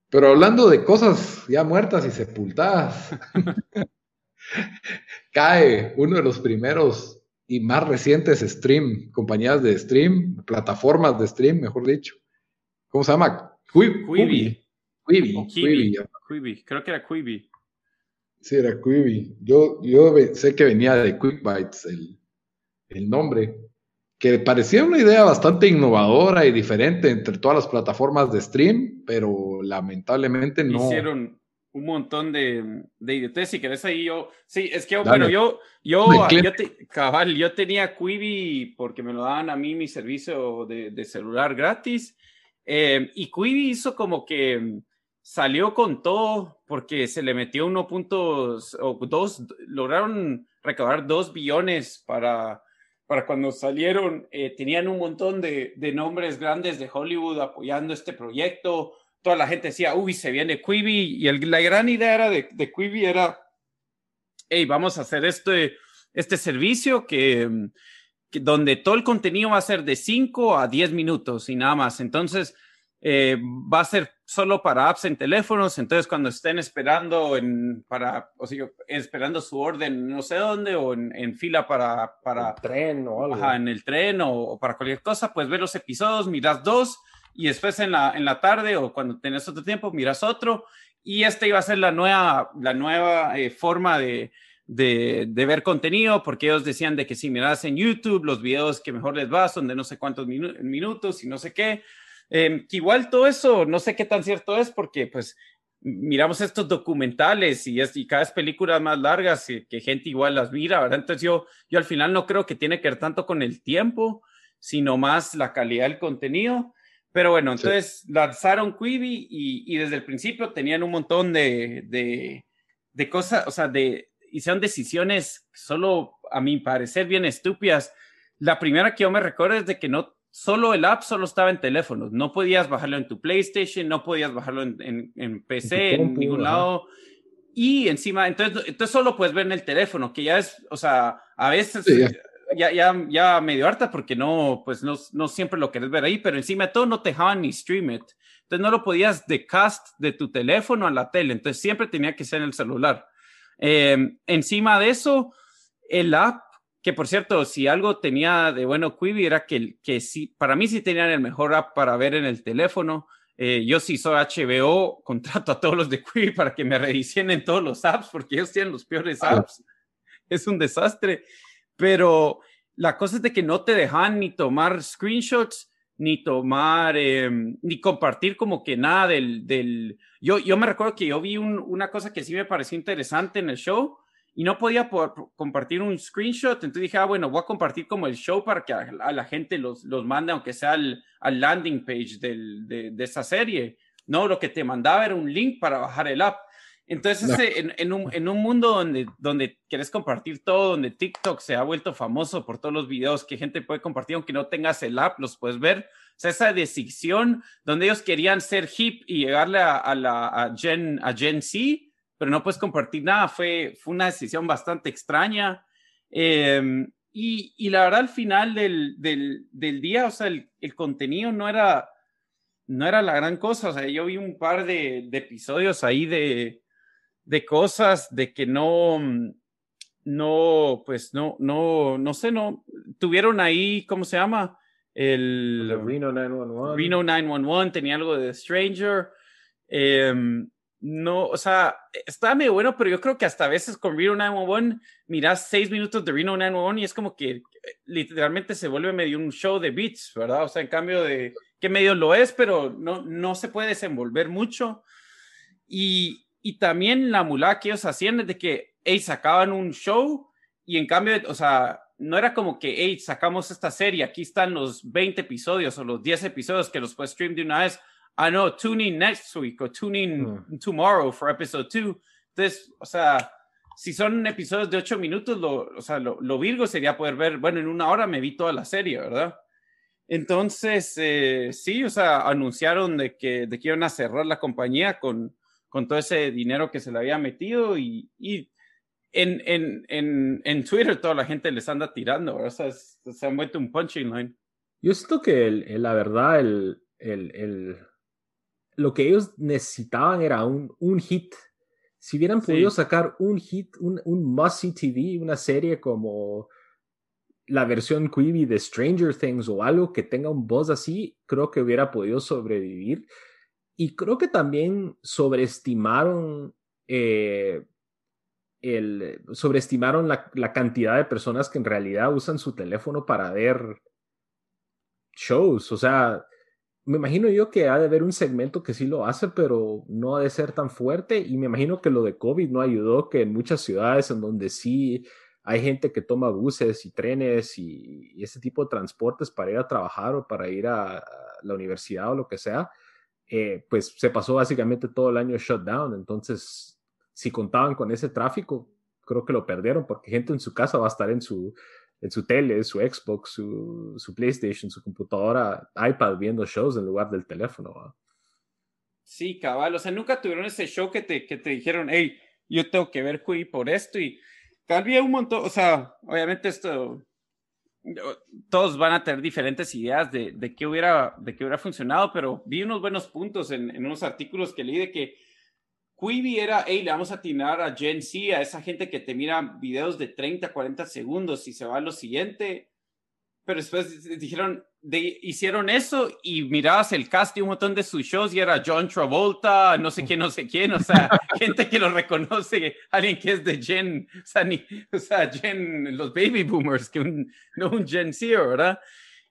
Pero hablando de cosas ya muertas y sepultadas, cae uno de los primeros y más recientes stream, compañías de stream, plataformas de stream, mejor dicho. ¿Cómo se llama? Quibi. Quibi. Quibi. Creo que era Quibi. Sí, era Quibi. Yo, yo sé que venía de Quick Bites, el, el nombre, que parecía una idea bastante innovadora y diferente entre todas las plataformas de stream, pero lamentablemente no. Hicieron un montón de, de idiotes, si querés ahí yo, sí, es que, bueno, yo, yo, yo, cabal, yo tenía Quibi porque me lo daban a mí mi servicio de, celular gratis, eh, y Quibi hizo como que salió con todo porque se le metió uno puntos o dos, lograron recabar dos billones para para cuando salieron, eh, tenían un montón de, nombres grandes de Hollywood apoyando este proyecto. Toda la gente decía, uy, se viene Quibi. Y la gran idea era de, de Quibi era, hey, vamos a hacer este, este servicio que, que, donde todo el contenido va a ser de 5 a 10 minutos y nada más. Entonces, eh, va a ser solo para apps en teléfonos, entonces cuando estén esperando en, para, o sea, esperando su orden no sé dónde o en, fila para, para tren o algo. en el tren o, para cualquier cosa, pues ver los episodios, miras dos y después en la, en la tarde o cuando tenés otro tiempo miras otro y esta iba a ser la nueva, la nueva eh, forma de, de, de, ver contenido, porque ellos decían de que si miras en YouTube, los videos que mejor les va son de no sé cuántos minutos y no sé qué, Em, que igual todo eso, no sé qué tan cierto es, porque pues miramos estos documentales y, es, y cada vez películas más largas que, gente igual las mira, ¿verdad? Entonces yo, yo al final no creo que tiene que ver tanto con el tiempo, sino más la calidad del contenido. Pero bueno, entonces lanzaron Quibi y, y, desde el principio tenían un montón de, de, de cosas, o sea, de, hicieron decisiones solo, a mi parecer, bien estúpidas. La primera que yo me recuerdo es de que no solo el app solo estaba en teléfonos. No podías bajarlo en tu PlayStation, no podías bajarlo en, en, PC, en, ningún lado. y encima, entonces, entonces solo puedes ver en el teléfono, que ya es, o sea, a veces ya. ya. Ya, medio harta porque no, pues no, no siempre lo querés ver ahí, pero encima de todo no te dejaban ni stream it. Entonces no lo podías de cast de tu teléfono a la tele, entonces siempre tenía que ser en el celular. Em, encima de eso, el app, que por cierto, si algo tenía de bueno Quibi era que, que sí, para mí sí tenían el mejor app para ver en el teléfono. Eh, yo sí soy HBO, contrato a todos los de Quibi para que me rediseñen todos los apps porque ellos tienen los peores apps. Es un desastre. Pero la cosa es de que no te dejan ni tomar screenshots, ni tomar, em, ni compartir como que nada del... del... Yo, yo me recuerdo que yo vi una cosa que sí me pareció interesante en el show y no podía compartir un screenshot, entonces dije, ah, bueno, voy a compartir como el show para que a, la gente los, los mande, aunque sea al, al landing page del, de, de, esa serie. No, lo que te mandaba era un link para bajar el app. Entonces, en, en, un, en, un, mundo donde, donde quieres compartir todo, donde TikTok se ha vuelto famoso por todos los videos que gente puede compartir, aunque no tengas el app, los puedes ver. O sea, esa decisión donde ellos querían ser hip y llegarle a, a la a Gen, a Gen Z, pero no puedes compartir nada, fue, fue una decisión bastante extraña. Em, y, y, la verdad, al final del, del, del día, o sea, el, el, contenido no era, no era la gran cosa. O sea, yo vi un par de, de episodios ahí de, de cosas de que no, no, pues no, no, no sé, no, tuvieron ahí, ¿cómo se llama? El Reno 911. Reno 911 tenía algo de Stranger. Eh, no, o sea, está medio bueno, pero yo creo que hasta a veces con Reno 911 miras seis minutos de Reno 911 y es como que eh, literalmente se vuelve medio un show de beats, ¿verdad? O sea, en cambio de que medio lo es, pero no, no se puede desenvolver mucho. Y, y también la mulá que ellos hacían es de que, hey, sacaban un show y en cambio, o sea, no era como que, hey, sacamos esta serie, aquí están los 20 episodios o los 10 episodios que los puedes stream de una vez. Ah, no, tune in next week o tune in mm. tomorrow for episode 2. Entonces, o sea, si son episodios de 8 minutos, lo, o sea, lo, lo, virgo sería poder ver, bueno, en una hora me vi toda la serie, ¿verdad? Entonces, eh, sí, o sea, anunciaron de que, de que iban a cerrar la compañía con, con todo ese dinero que se le había metido y, y en, en, en, en, Twitter toda la gente les anda tirando, o sea, se han vuelto un punching line. Yo siento que el, la verdad, el, el, el, lo que ellos necesitaban era un, un hit. Si hubieran podido sacar un hit, un, un must TV, una serie como la versión Quibi de Stranger Things o algo que tenga un voz así, creo que hubiera podido sobrevivir. Y creo que también sobreestimaron eh, el, sobreestimaron la, la, cantidad de personas que en realidad usan su teléfono para ver shows. O sea, me imagino yo que ha de haber un segmento que sí lo hace, pero no ha de ser tan fuerte. Y me imagino que lo de COVID no ayudó, que en muchas ciudades en donde sí hay gente que toma buses y trenes y, y ese tipo de transportes para ir a trabajar o para ir a, la universidad o lo que sea, eh, pues se pasó básicamente todo el año shut down. Entonces, si contaban con ese tráfico, creo que lo perdieron porque gente en su casa va a estar en su, en su tele, su Xbox, su, su PlayStation, su computadora, iPad viendo shows en lugar del teléfono. Sí, cabal. O sea, nunca tuvieron ese show que te, que te dijeron, hey, yo tengo que ver Cui por esto y cambié un montón. O sea, obviamente esto todos van a tener diferentes ideas de, de, qué, hubiera, de qué hubiera funcionado, pero vi unos buenos puntos en, en unos artículos que leí de que Quibi era, hey, le vamos a atinar a Gen Z, a esa gente que te mira videos de 30, 40 segundos y se va a lo siguiente, pero después dijeron, de, hicieron eso y mirabas el cast de un montón de sus shows y era John Travolta, no sé quién, no sé quién, o sea, gente que lo reconoce, alguien que es de Gen, o sea, ni, o sea Gen, los baby boomers, que un, no un Gen Z, ¿verdad?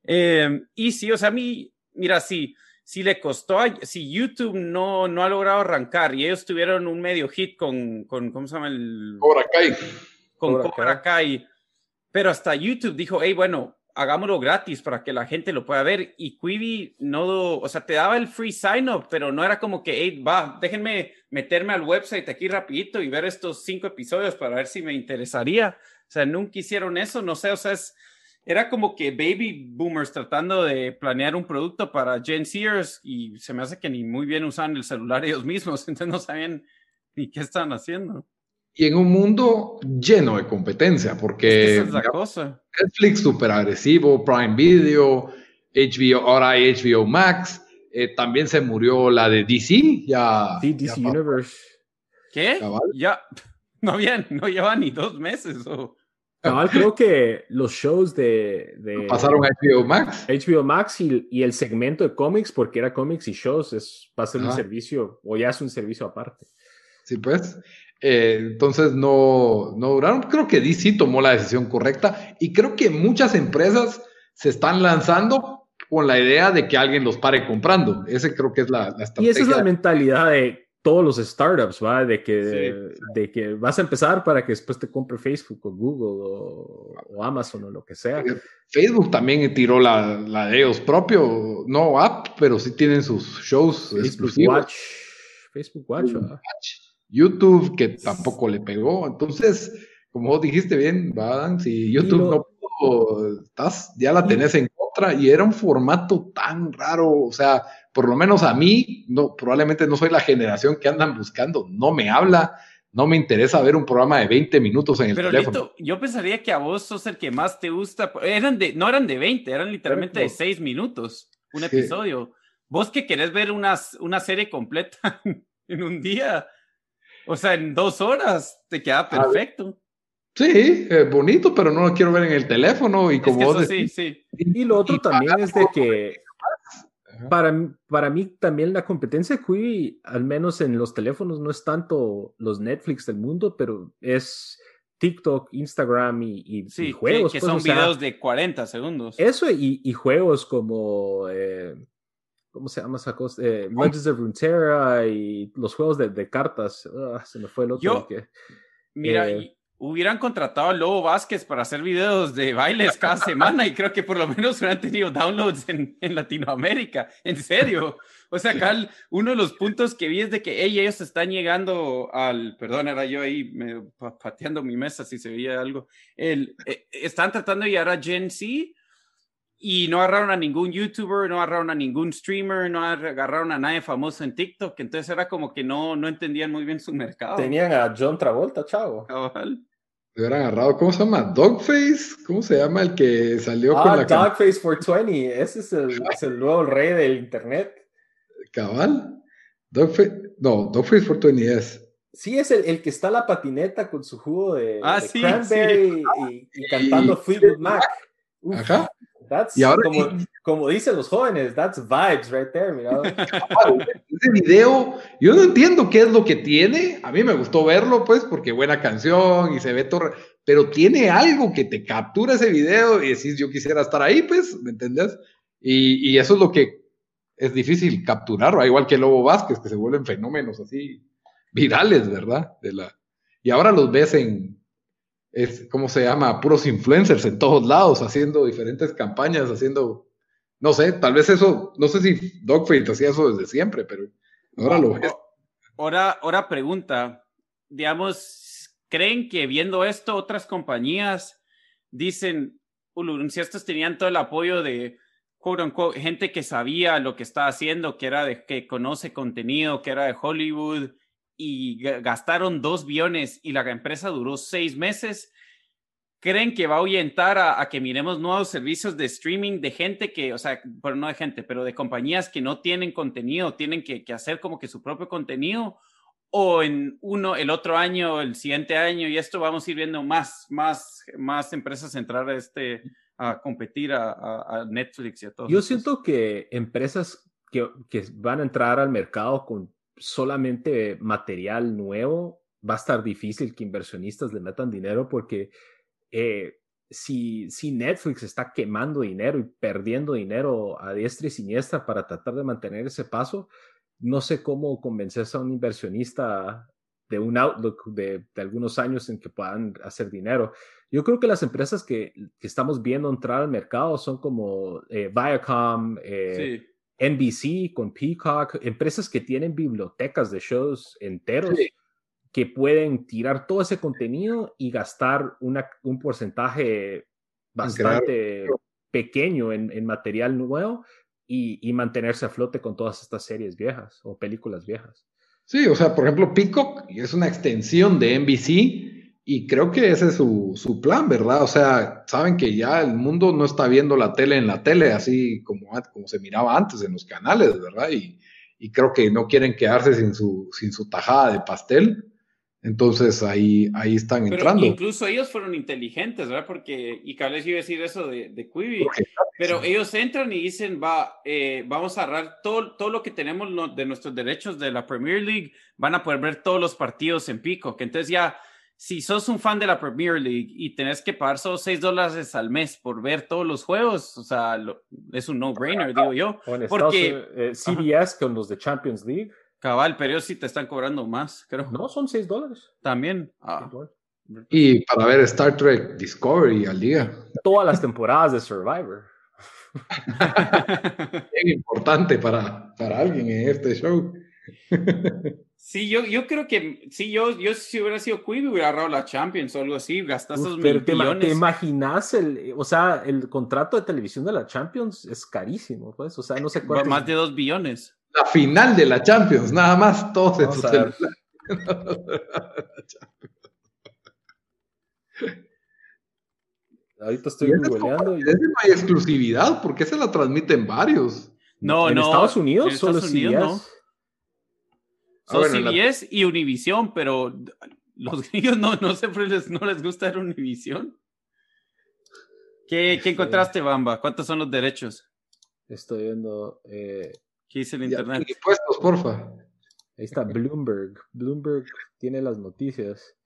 Eh, y sí, o sea, a mí, mira, sí, si le costó, si YouTube no, no ha logrado arrancar y ellos tuvieron un medio hit con, con ¿cómo se llama? El, Cobra Kai. Con Cobra, Cobra Kai. Pero hasta YouTube dijo, hey, bueno, hagámoslo gratis para que la gente lo pueda ver. Y Quibi no, o sea, te daba el free sign up, pero no era como que, hey, va, déjenme meterme al website aquí rapidito y ver estos cinco episodios para ver si me interesaría. O sea, nunca hicieron eso, no sé, o sea, es, era como que baby boomers tratando de planear un producto para Gen Zers y se me hace que ni muy bien usaban el celular ellos mismos, entonces no sabían ¿Y qué están haciendo? Y en un mundo lleno de competencia, porque esa es la cosa. Netflix súper agresivo, Prime Video, HBO, ahora hay HBO Max, eh, también se murió la de DC, ya. Sí, DC Universe. ¿Qué? Ya, no había, no lleva ni dos meses. O... Cabal, creo que los shows de, de pasaron a HBO Max. HBO Max y, y, el segmento de cómics, porque era cómics y shows, es, va a ser un servicio, o ya es un servicio aparte. Sí, pues. Eh, entonces no, no duraron. Creo que DC tomó la decisión correcta y creo que muchas empresas se están lanzando con la idea de que alguien los pare comprando. Ese creo que es la, la estrategia. Y esa es la mentalidad de todos los startups, ¿va? De que, de que vas a empezar para que después te compre Facebook o Google o, Amazon o lo que sea. Facebook también tiró la, la, de ellos propio, no app, pero sí tienen sus shows Facebook exclusivos. Watch. Facebook Watch, YouTube, que tampoco le pegó. Entonces, como vos dijiste bien, ¿va? si YouTube no pudo, estás, ya la tenés en contra y era un formato tan raro, o sea, por lo menos a mí, no, probablemente no soy la generación que andan buscando, no me habla, no me interesa ver un programa de 20 minutos en el Pero teléfono. yo pensaría que a vos sos el que más te gusta, eran de, no eran de 20, eran literalmente de 6 minutos, un episodio. Vos que querés ver una, una serie completa en un día, o sea, en dos horas, te queda perfecto. Sí, bonito, pero no lo quiero ver en el teléfono y como vos sí, sí. Y lo otro también es de que para, para mí también la competencia QI, al menos en los teléfonos, no es tanto los Netflix del mundo, pero es TikTok, Instagram y, y, juegos. Que, que pues, son videos de 40 segundos. Eso y, y juegos como... Eh, ¿Cómo se llama esa cosa? Eh, Legends of Runeterra y los juegos de, de cartas. Ah, se me fue el otro. Yo, que, mira, eh, hubieran contratado a Lobo Vázquez para hacer videos de bailes cada semana y creo que por lo menos hubieran tenido downloads en, en Latinoamérica. En serio. O sea, acá uno de los puntos que vi es de que ellos están llegando al, perdón, era yo ahí pateando mi mesa si se veía algo. El, eh, están tratando de llegar a Gen Z y no agarraron a ningún youtuber, no agarraron a ningún streamer, no agarraron a nadie famoso en TikTok, entonces era como que no, no entendían muy bien su mercado. Tenían a John Travolta, chavo. Cabal. Le hubieran agarrado, ¿cómo se llama? Dogface, ¿cómo se llama el que salió ah, con la Dogface 420, ese es el, es el, nuevo rey del internet. Cabal. Dogface, no, Dogface 420 es. Sí, es el, el, que está en la patineta con su jugo de, ah, de sí, cranberry sí. Y, y, cantando Fleetwood Mac. Uf. Ajá. That's, y ahora, como, como, dicen los jóvenes, that's vibes right there, mira. Ese video, yo no entiendo qué es lo que tiene. A mí me gustó verlo, pues, porque buena canción y se ve todo. Pero tiene algo que te captura ese video y decís, yo quisiera estar ahí, pues, ¿me entendés? Y, y eso es lo que es difícil capturar, igual que Lobo Vázquez, que se vuelven fenómenos así virales, ¿verdad? De la... Y ahora los ves en, es, ¿cómo se llama? Puros influencers en todos lados, haciendo diferentes campañas, haciendo, no sé, tal vez eso, no sé si Dogface hacía eso desde siempre, pero ahora lo ves. Ahora, ahora pregunta, digamos, ¿creen que viendo esto otras compañías dicen, si estos tenían todo el apoyo de, quote gente que sabía lo que estaba haciendo, que era de, que conoce contenido, que era de Hollywood, y gastaron dos billones y la empresa duró seis meses, ¿creen que va a ahuyentar a, a, que miremos nuevos servicios de streaming de gente que, o sea, pero no de gente, pero de compañías que no tienen contenido, tienen que, que hacer como que su propio contenido? O en uno, el otro año, el siguiente año, y esto vamos a ir viendo más, más, más empresas entrar a este, a competir a, a, a Netflix y a todo. Yo siento que empresas que, que van a entrar al mercado con solamente material nuevo, va a estar difícil que inversionistas le metan dinero porque eh, si, si Netflix está quemando dinero y perdiendo dinero a diestra y siniestra para tratar de mantener ese paso, no sé cómo convences a un inversionista de un outlook de, de, algunos años en que puedan hacer dinero. Yo creo que las empresas que, que estamos viendo entrar al mercado son como eh, Viacom, eh. NBC con Peacock, empresas que tienen bibliotecas de shows enteros sí. que pueden tirar todo ese contenido y gastar una, un porcentaje bastante claro. pequeño en, en, material nuevo y, y, mantenerse a flote con todas estas series viejas o películas viejas. Sí, o sea, por ejemplo, Peacock es una extensión de NBC y creo que ese es su, su, plan, ¿verdad? O sea, saben que ya el mundo no está viendo la tele en la tele así como, como se miraba antes en los canales, ¿verdad? Y, y creo que no quieren quedarse sin su, sin su tajada de pastel. Entonces ahí, ahí están pero entrando. Incluso ellos fueron inteligentes, ¿verdad? Porque, y Carles iba a decir eso de, de Quibi, pero ellos entran y dicen, va, eh, vamos a agarrar todo, todo lo que tenemos de nuestros derechos de la Premier League, van a poder ver todos los partidos en pico, que entonces ya, si sos un fan de la Premier League y tenés que pagar solo 6 dólares al mes por ver todos los juegos, o sea, es un no-brainer, digo yo. porque eh, CBS con los de Champions League Cabal, pero ellos sí te están cobrando más, creo. No, son 6 dólares. También. Ah. Y para ver Star Trek Discovery al día. Todas las temporadas de Survivor. Bien importante para, para alguien en este show. Sí, yo, yo creo que sí, yo, yo si hubiera sido Quibi hubiera agarrado la Champions o algo así, gastas esos Pero te, te, imaginas el, o sea, el contrato de televisión de la Champions es carísimo, pues, o sea, no sé cuánto. Más de dos billones la final de la Champions, nada más todos en su Ahorita estoy googleando. Y... no hay exclusividad, porque se la transmiten varios. No, ¿En no. Estados Unidos solo CBS. Solo CBS y Univision, pero los gringos no, no siempre les, no les gusta ver Univision. ¿Qué, ¿Qué, encontraste, Bamba? ¿Cuántos son los derechos? Estoy viendo. Eh, ¿Qué dice el internet? Impuestos, porfa. Ahí está Bloomberg. Bloomberg tiene las noticias.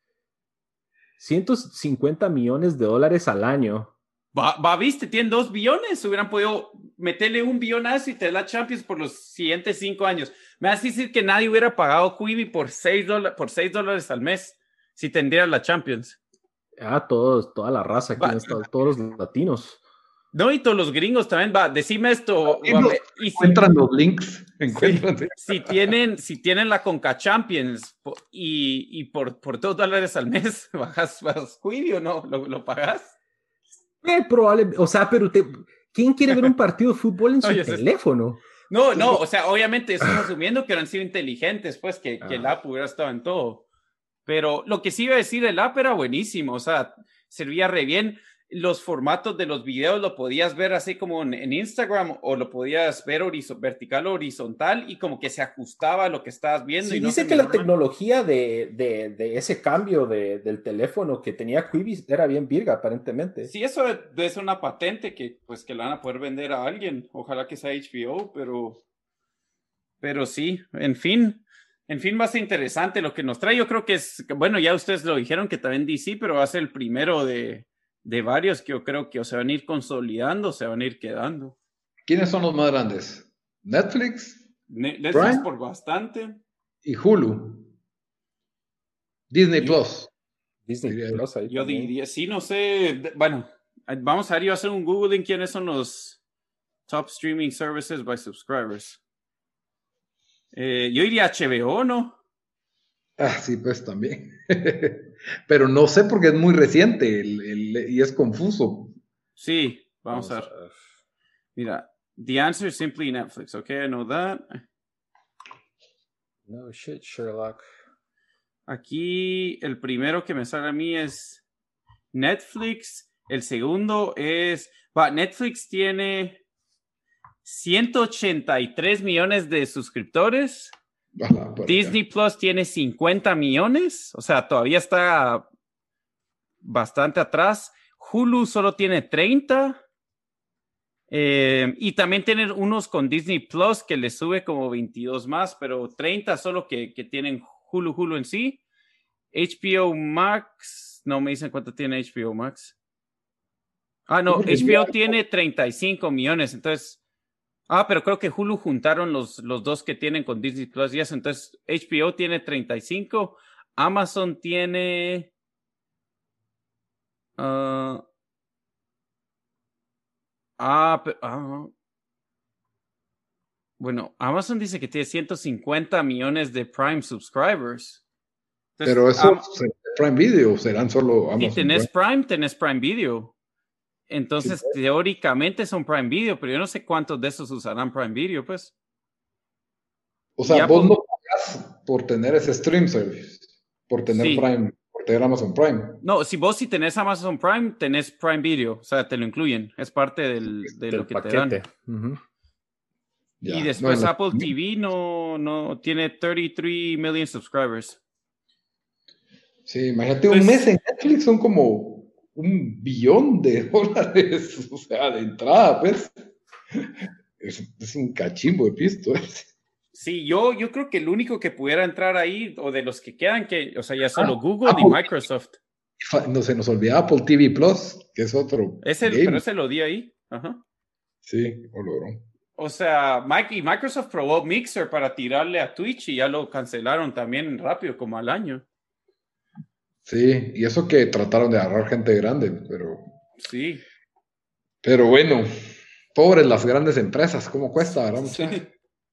150 millones de dólares al año. Va, va, viste, tienen dos billones. Hubieran podido meterle un billonazo y te la Champions por los siguientes cinco años. Me vas a decir que nadie hubiera pagado Quibi por seis, por seis dólares al mes si tendría la Champions. Ah, todos, toda la raza aquí todos los latinos. No, y todos los gringos también, va, decime esto. y encuentran los links. Si, tienen, si tienen la Conca Champions y, y por, por dos dólares al mes, ¿bajas, bajas o no? ¿Lo, lo pagas? Eh, probable, o sea, pero te, ¿quién quiere ver un partido de fútbol en su teléfono? No, no, o sea, obviamente estamos asumiendo que han sido inteligentes, pues, que, que el app hubiera estado en todo. Pero lo que sí iba a decir, el app era buenísimo, o sea, servía re bien los formatos de los videos lo podías ver así como en, Instagram o lo podías ver vertical o horizontal y como que se ajustaba a lo que estabas viendo. y dice que la tecnología de, de, ese cambio del teléfono que tenía Quibi era bien virga aparentemente. Sí, eso es una patente que pues que la van a poder vender a alguien. Ojalá que sea HBO, pero, pero sí, en fin. En fin, va a ser interesante lo que nos trae. Yo creo que es, bueno, ya ustedes lo dijeron que también DC, pero va a ser el primero de, de varios que yo creo que o se van a ir consolidando o se van a ir quedando. ¿Quiénes son los más grandes? Netflix. Netflix por bastante. Y Hulu. Disney Plus. Disney Plus ahí Yo diría, sí, no sé. Bueno, vamos a ver, yo a hacer un Google en quiénes son los top streaming services by subscribers. Eh, yo diría HBO, ¿no? Ah, sí, pues también. Pero no sé porque es muy reciente y es confuso. Sí, vamos, a, ver. Mira, the answer is simply Netflix. Okay, I know that. No shit, Sherlock. Aquí el primero que me sale a mí es Netflix. El segundo es. Va, Netflix tiene 183 millones de suscriptores. Disney Plus tiene 50 millones, o sea, todavía está bastante atrás. Hulu solo tiene 30. Eh, y también tienen unos con Disney Plus que le sube como 22 más, pero 30 solo que, que tienen Hulu Hulu en sí. HBO Max, no me dicen cuánto tiene HBO Max. Ah, no, HBO tiene 35 millones, entonces Ah, pero creo que Hulu juntaron los, los dos que tienen con Disney Plus y eso. Entonces, HBO tiene 35, Amazon tiene... ah, ah, ah bueno, Amazon dice que tiene 150 millones de Prime subscribers. pero eso es Prime Video, serán solo Amazon. Si tenés Prime, tenés Prime Video. Entonces, teóricamente son Prime Video, pero yo no sé cuántos de esos usarán Prime Video, pues. O sea, vos no pagas por tener ese stream service, por tener Prime, por tener Amazon Prime. No, si vos si tenés Amazon Prime, tenés Prime Video, o sea, te lo incluyen, es parte del, de lo que te dan. y después Apple TV no, no tiene 33 million subscribers. Sí, imagínate, un mes en Netflix son como un billón de dólares, o sea, de entrada, pues. Es, un cachimbo de pisto. Sí, yo, yo creo que el único que pudiera entrar ahí, o de los que quedan, que, o sea, ya solo ah, Google y Microsoft. No se nos olvida Apple TV Plus, que es otro. Ese, pero ese lo di ahí. Ajá. Sí, o logró. O sea, Mike y Microsoft probó Mixer para tirarle a Twitch y ya lo cancelaron también rápido, como al año. Sí, y eso que trataron de agarrar gente grande, pero. Sí. Pero bueno, pobres las grandes empresas, ¿cómo cuesta, verdad? Sí.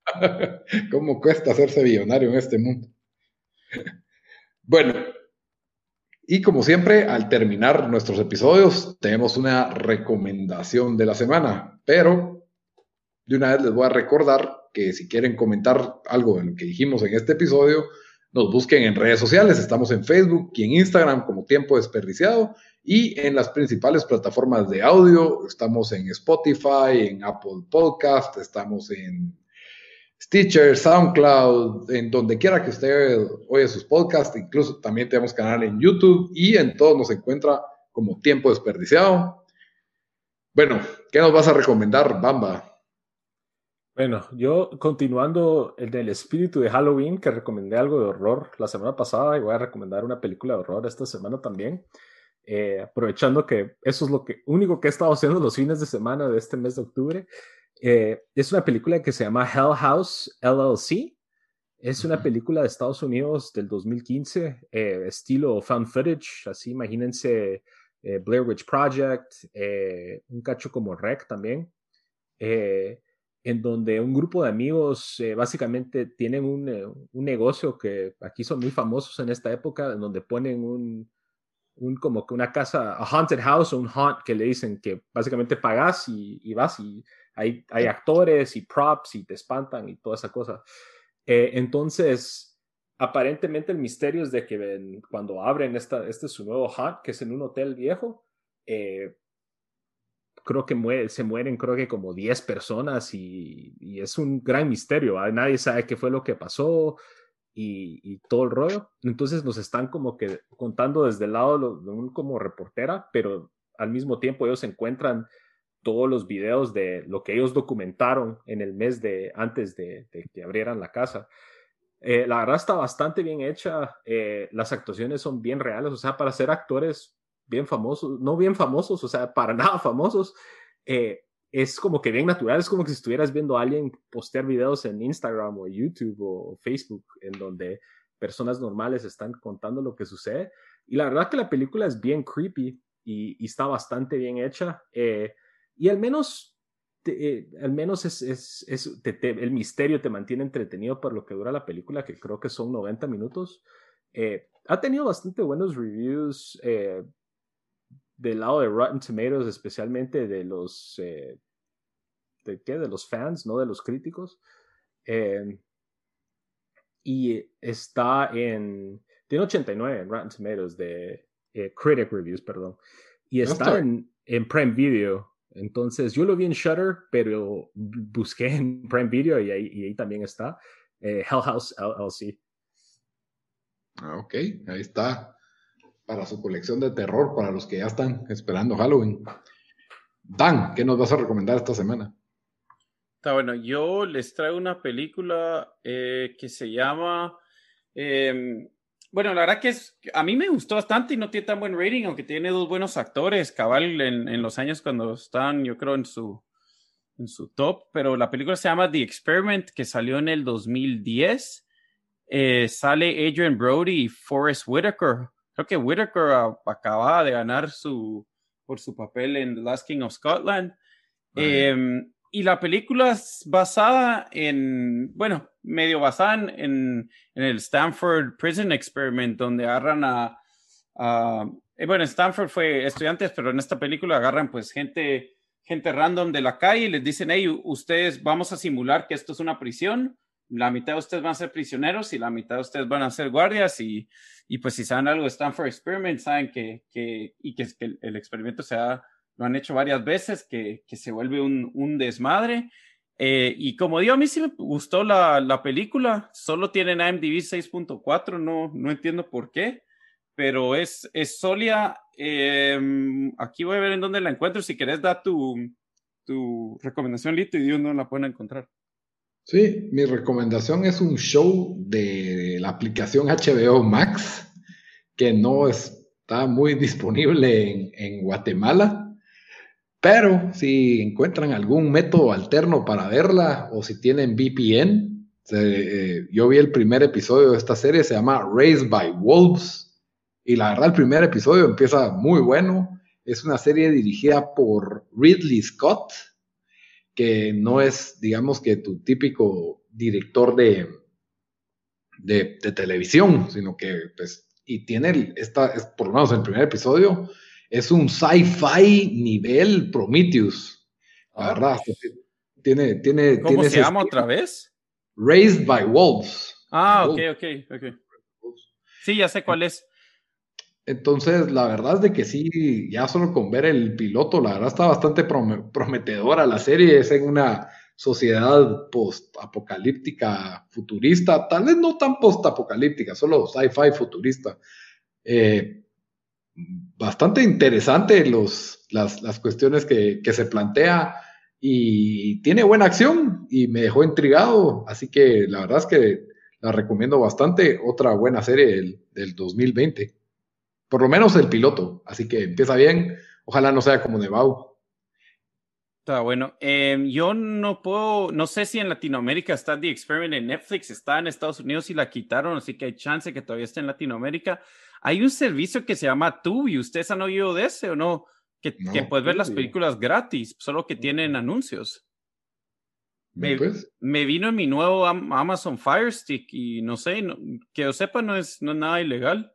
¿Cómo cuesta hacerse billonario en este mundo? bueno, y como siempre, al terminar nuestros episodios, tenemos una recomendación de la semana, pero de una vez les voy a recordar que si quieren comentar algo de lo que dijimos en este episodio, nos busquen en redes sociales, estamos en Facebook y en Instagram como Tiempo Desperdiciado y en las principales plataformas de audio, estamos en Spotify, en Apple Podcast, estamos en Stitcher, SoundCloud, en donde quiera que usted oye sus podcasts, incluso también tenemos canal en YouTube y en todo nos encuentra como Tiempo Desperdiciado. Bueno, ¿qué nos vas a recomendar, Bamba? Bueno, yo continuando el del espíritu de Halloween, que recomendé algo de horror la semana pasada y voy a recomendar una película de horror esta semana también. Eh, aprovechando que eso es lo que, único que he estado haciendo los fines de semana de este mes de octubre. Eh, es una película que se llama Hell House LLC. Es una película de Estados Unidos del 2015, eh, estilo found footage, así imagínense Blair Witch Project, un cacho como Rec también en donde un grupo de amigos eh, básicamente tienen un, eh, un, negocio que aquí son muy famosos en esta época, en donde ponen un, un como que una casa, a haunted house o un haunt que le dicen que básicamente pagas y, y vas y hay, hay, actores y props y te espantan y toda esa cosa. Eh, entonces, aparentemente el misterio es de que cuando abren esta, este es su nuevo haunt, que es en un hotel viejo, eh, creo que se mueren creo que como 10 personas y, es un gran misterio, nadie sabe qué fue lo que pasó y, todo el rollo. Entonces nos están como que contando desde el lado de un como reportera, pero al mismo tiempo ellos encuentran todos los videos de lo que ellos documentaron en el mes de antes de, que abrieran la casa. Eh, la verdad está bastante bien hecha, eh, las actuaciones son bien reales, o sea, para ser actores bien famosos, no bien famosos, o sea, para nada famosos, eh, es como que bien natural, es como que si estuvieras viendo a alguien postear videos en Instagram o YouTube o Facebook, en donde personas normales están contando lo que sucede. Y la verdad que la película es bien creepy y, está bastante bien hecha. Eh, y al menos, eh, al menos es, es, es el misterio te mantiene entretenido por lo que dura la película, que creo que son 90 minutos. ha tenido bastante buenos reviews del lado de Rotten Tomatoes, especialmente de los, eh, ¿de qué? De los fans, no de los críticos. Eh, y está en, tiene 89 en Rotten Tomatoes de eh, Critic Reviews, perdón. Y está en, en, Prime Video. Entonces, yo lo vi en Shutter, pero busqué en Prime Video y ahí, y ahí también está. Hell House LLC. Ah, ok, ahí está para su colección de terror, para los que ya están esperando Halloween. Dan, ¿qué nos vas a recomendar esta semana? Está bueno, yo les traigo una película eh, que se llama... Em, bueno, la verdad que es, a mí me gustó bastante y no tiene tan buen rating, aunque tiene dos buenos actores, cabal, en, los años cuando están, yo creo, en su, en su top, pero la película se llama The Experiment, que salió en el 2010. Eh, sale Adrian Brody y Forrest Whitaker creo que Whitaker acababa de ganar su, por su papel en The Last King of Scotland. Em, y la película es basada en, bueno, medio basada en, en el Stanford Prison Experiment, donde agarran a, eh, bueno, Stanford fue estudiantes, pero en esta película agarran pues gente, gente random de la calle y les dicen, hey, ustedes vamos a simular que esto es una prisión la mitad de ustedes van a ser prisioneros y la mitad de ustedes van a ser guardias y, y pues si saben algo de Stanford Experiment, saben que, que y que, el, experimento se ha, lo han hecho varias veces, que, que se vuelve un, un desmadre. Eh, y como digo, a mí sí me gustó la, la película, solo tienen IMDb 6.4, no, no entiendo por qué, pero es, es. Eh, aquí voy a ver en dónde la encuentro, si querés da tu, tu recomendación, Lito, y dónde la pueden encontrar. Sí, mi recomendación es un show de la aplicación HBO Max, que no está muy disponible en, Guatemala, pero si encuentran algún método alterno para verla o si tienen VPN, eh, yo vi el primer episodio de esta serie, se llama Raised by Wolves, y la verdad el primer episodio empieza muy bueno, es una serie dirigida por Ridley Scott, que no es, digamos que tu típico director de, de, televisión, sino que, pues, y tiene, esta, es, por lo menos el primer episodio, es un sci-fi nivel Prometheus. La ah. verdad, tiene, tiene, ¿Cómo se llama otra vez? Raised by Wolves. Ah, ok, ok, ok. Sí, ya sé cuál es. Entonces, la verdad es de que sí, ya solo con ver el piloto, la verdad está bastante prometedora la serie. Es en una sociedad post-apocalíptica futurista, tal vez no tan post-apocalíptica, solo sci-fi futurista. Eh, bastante interesante los, las, cuestiones que, se plantea y tiene buena acción y me dejó intrigado, así que la verdad es que la recomiendo bastante. Otra buena serie del, del 2020. Por lo menos el piloto. Así que empieza bien. Ojalá no sea como Nebau. Está bueno. Em, yo no puedo, no sé si en Latinoamérica está The Experiment en Netflix, está en Estados Unidos y la quitaron, así que hay chance que todavía esté en Latinoamérica. Hay un servicio que se llama Tubi. ¿Ustedes han oído de ese o no? Que, que puedes ver las películas gratis, solo que tienen anuncios. Me, pues. me, vino en mi nuevo Amazon Fire Stick y no sé, que yo sepa, no es, no es nada ilegal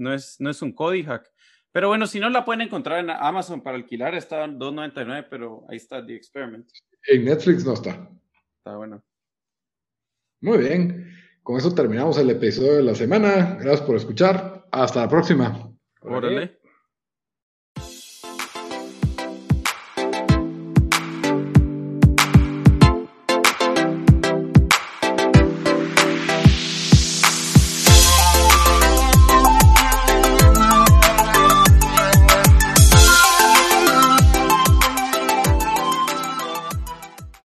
no es, no es un Cody hack. Pero bueno, si no la pueden encontrar en Amazon para alquilar, está en 2.99, pero ahí está The Experiment. En Netflix no está. Está bueno. Muy bien. Con eso terminamos el episodio de la semana. Gracias por escuchar. Hasta la próxima. Órale.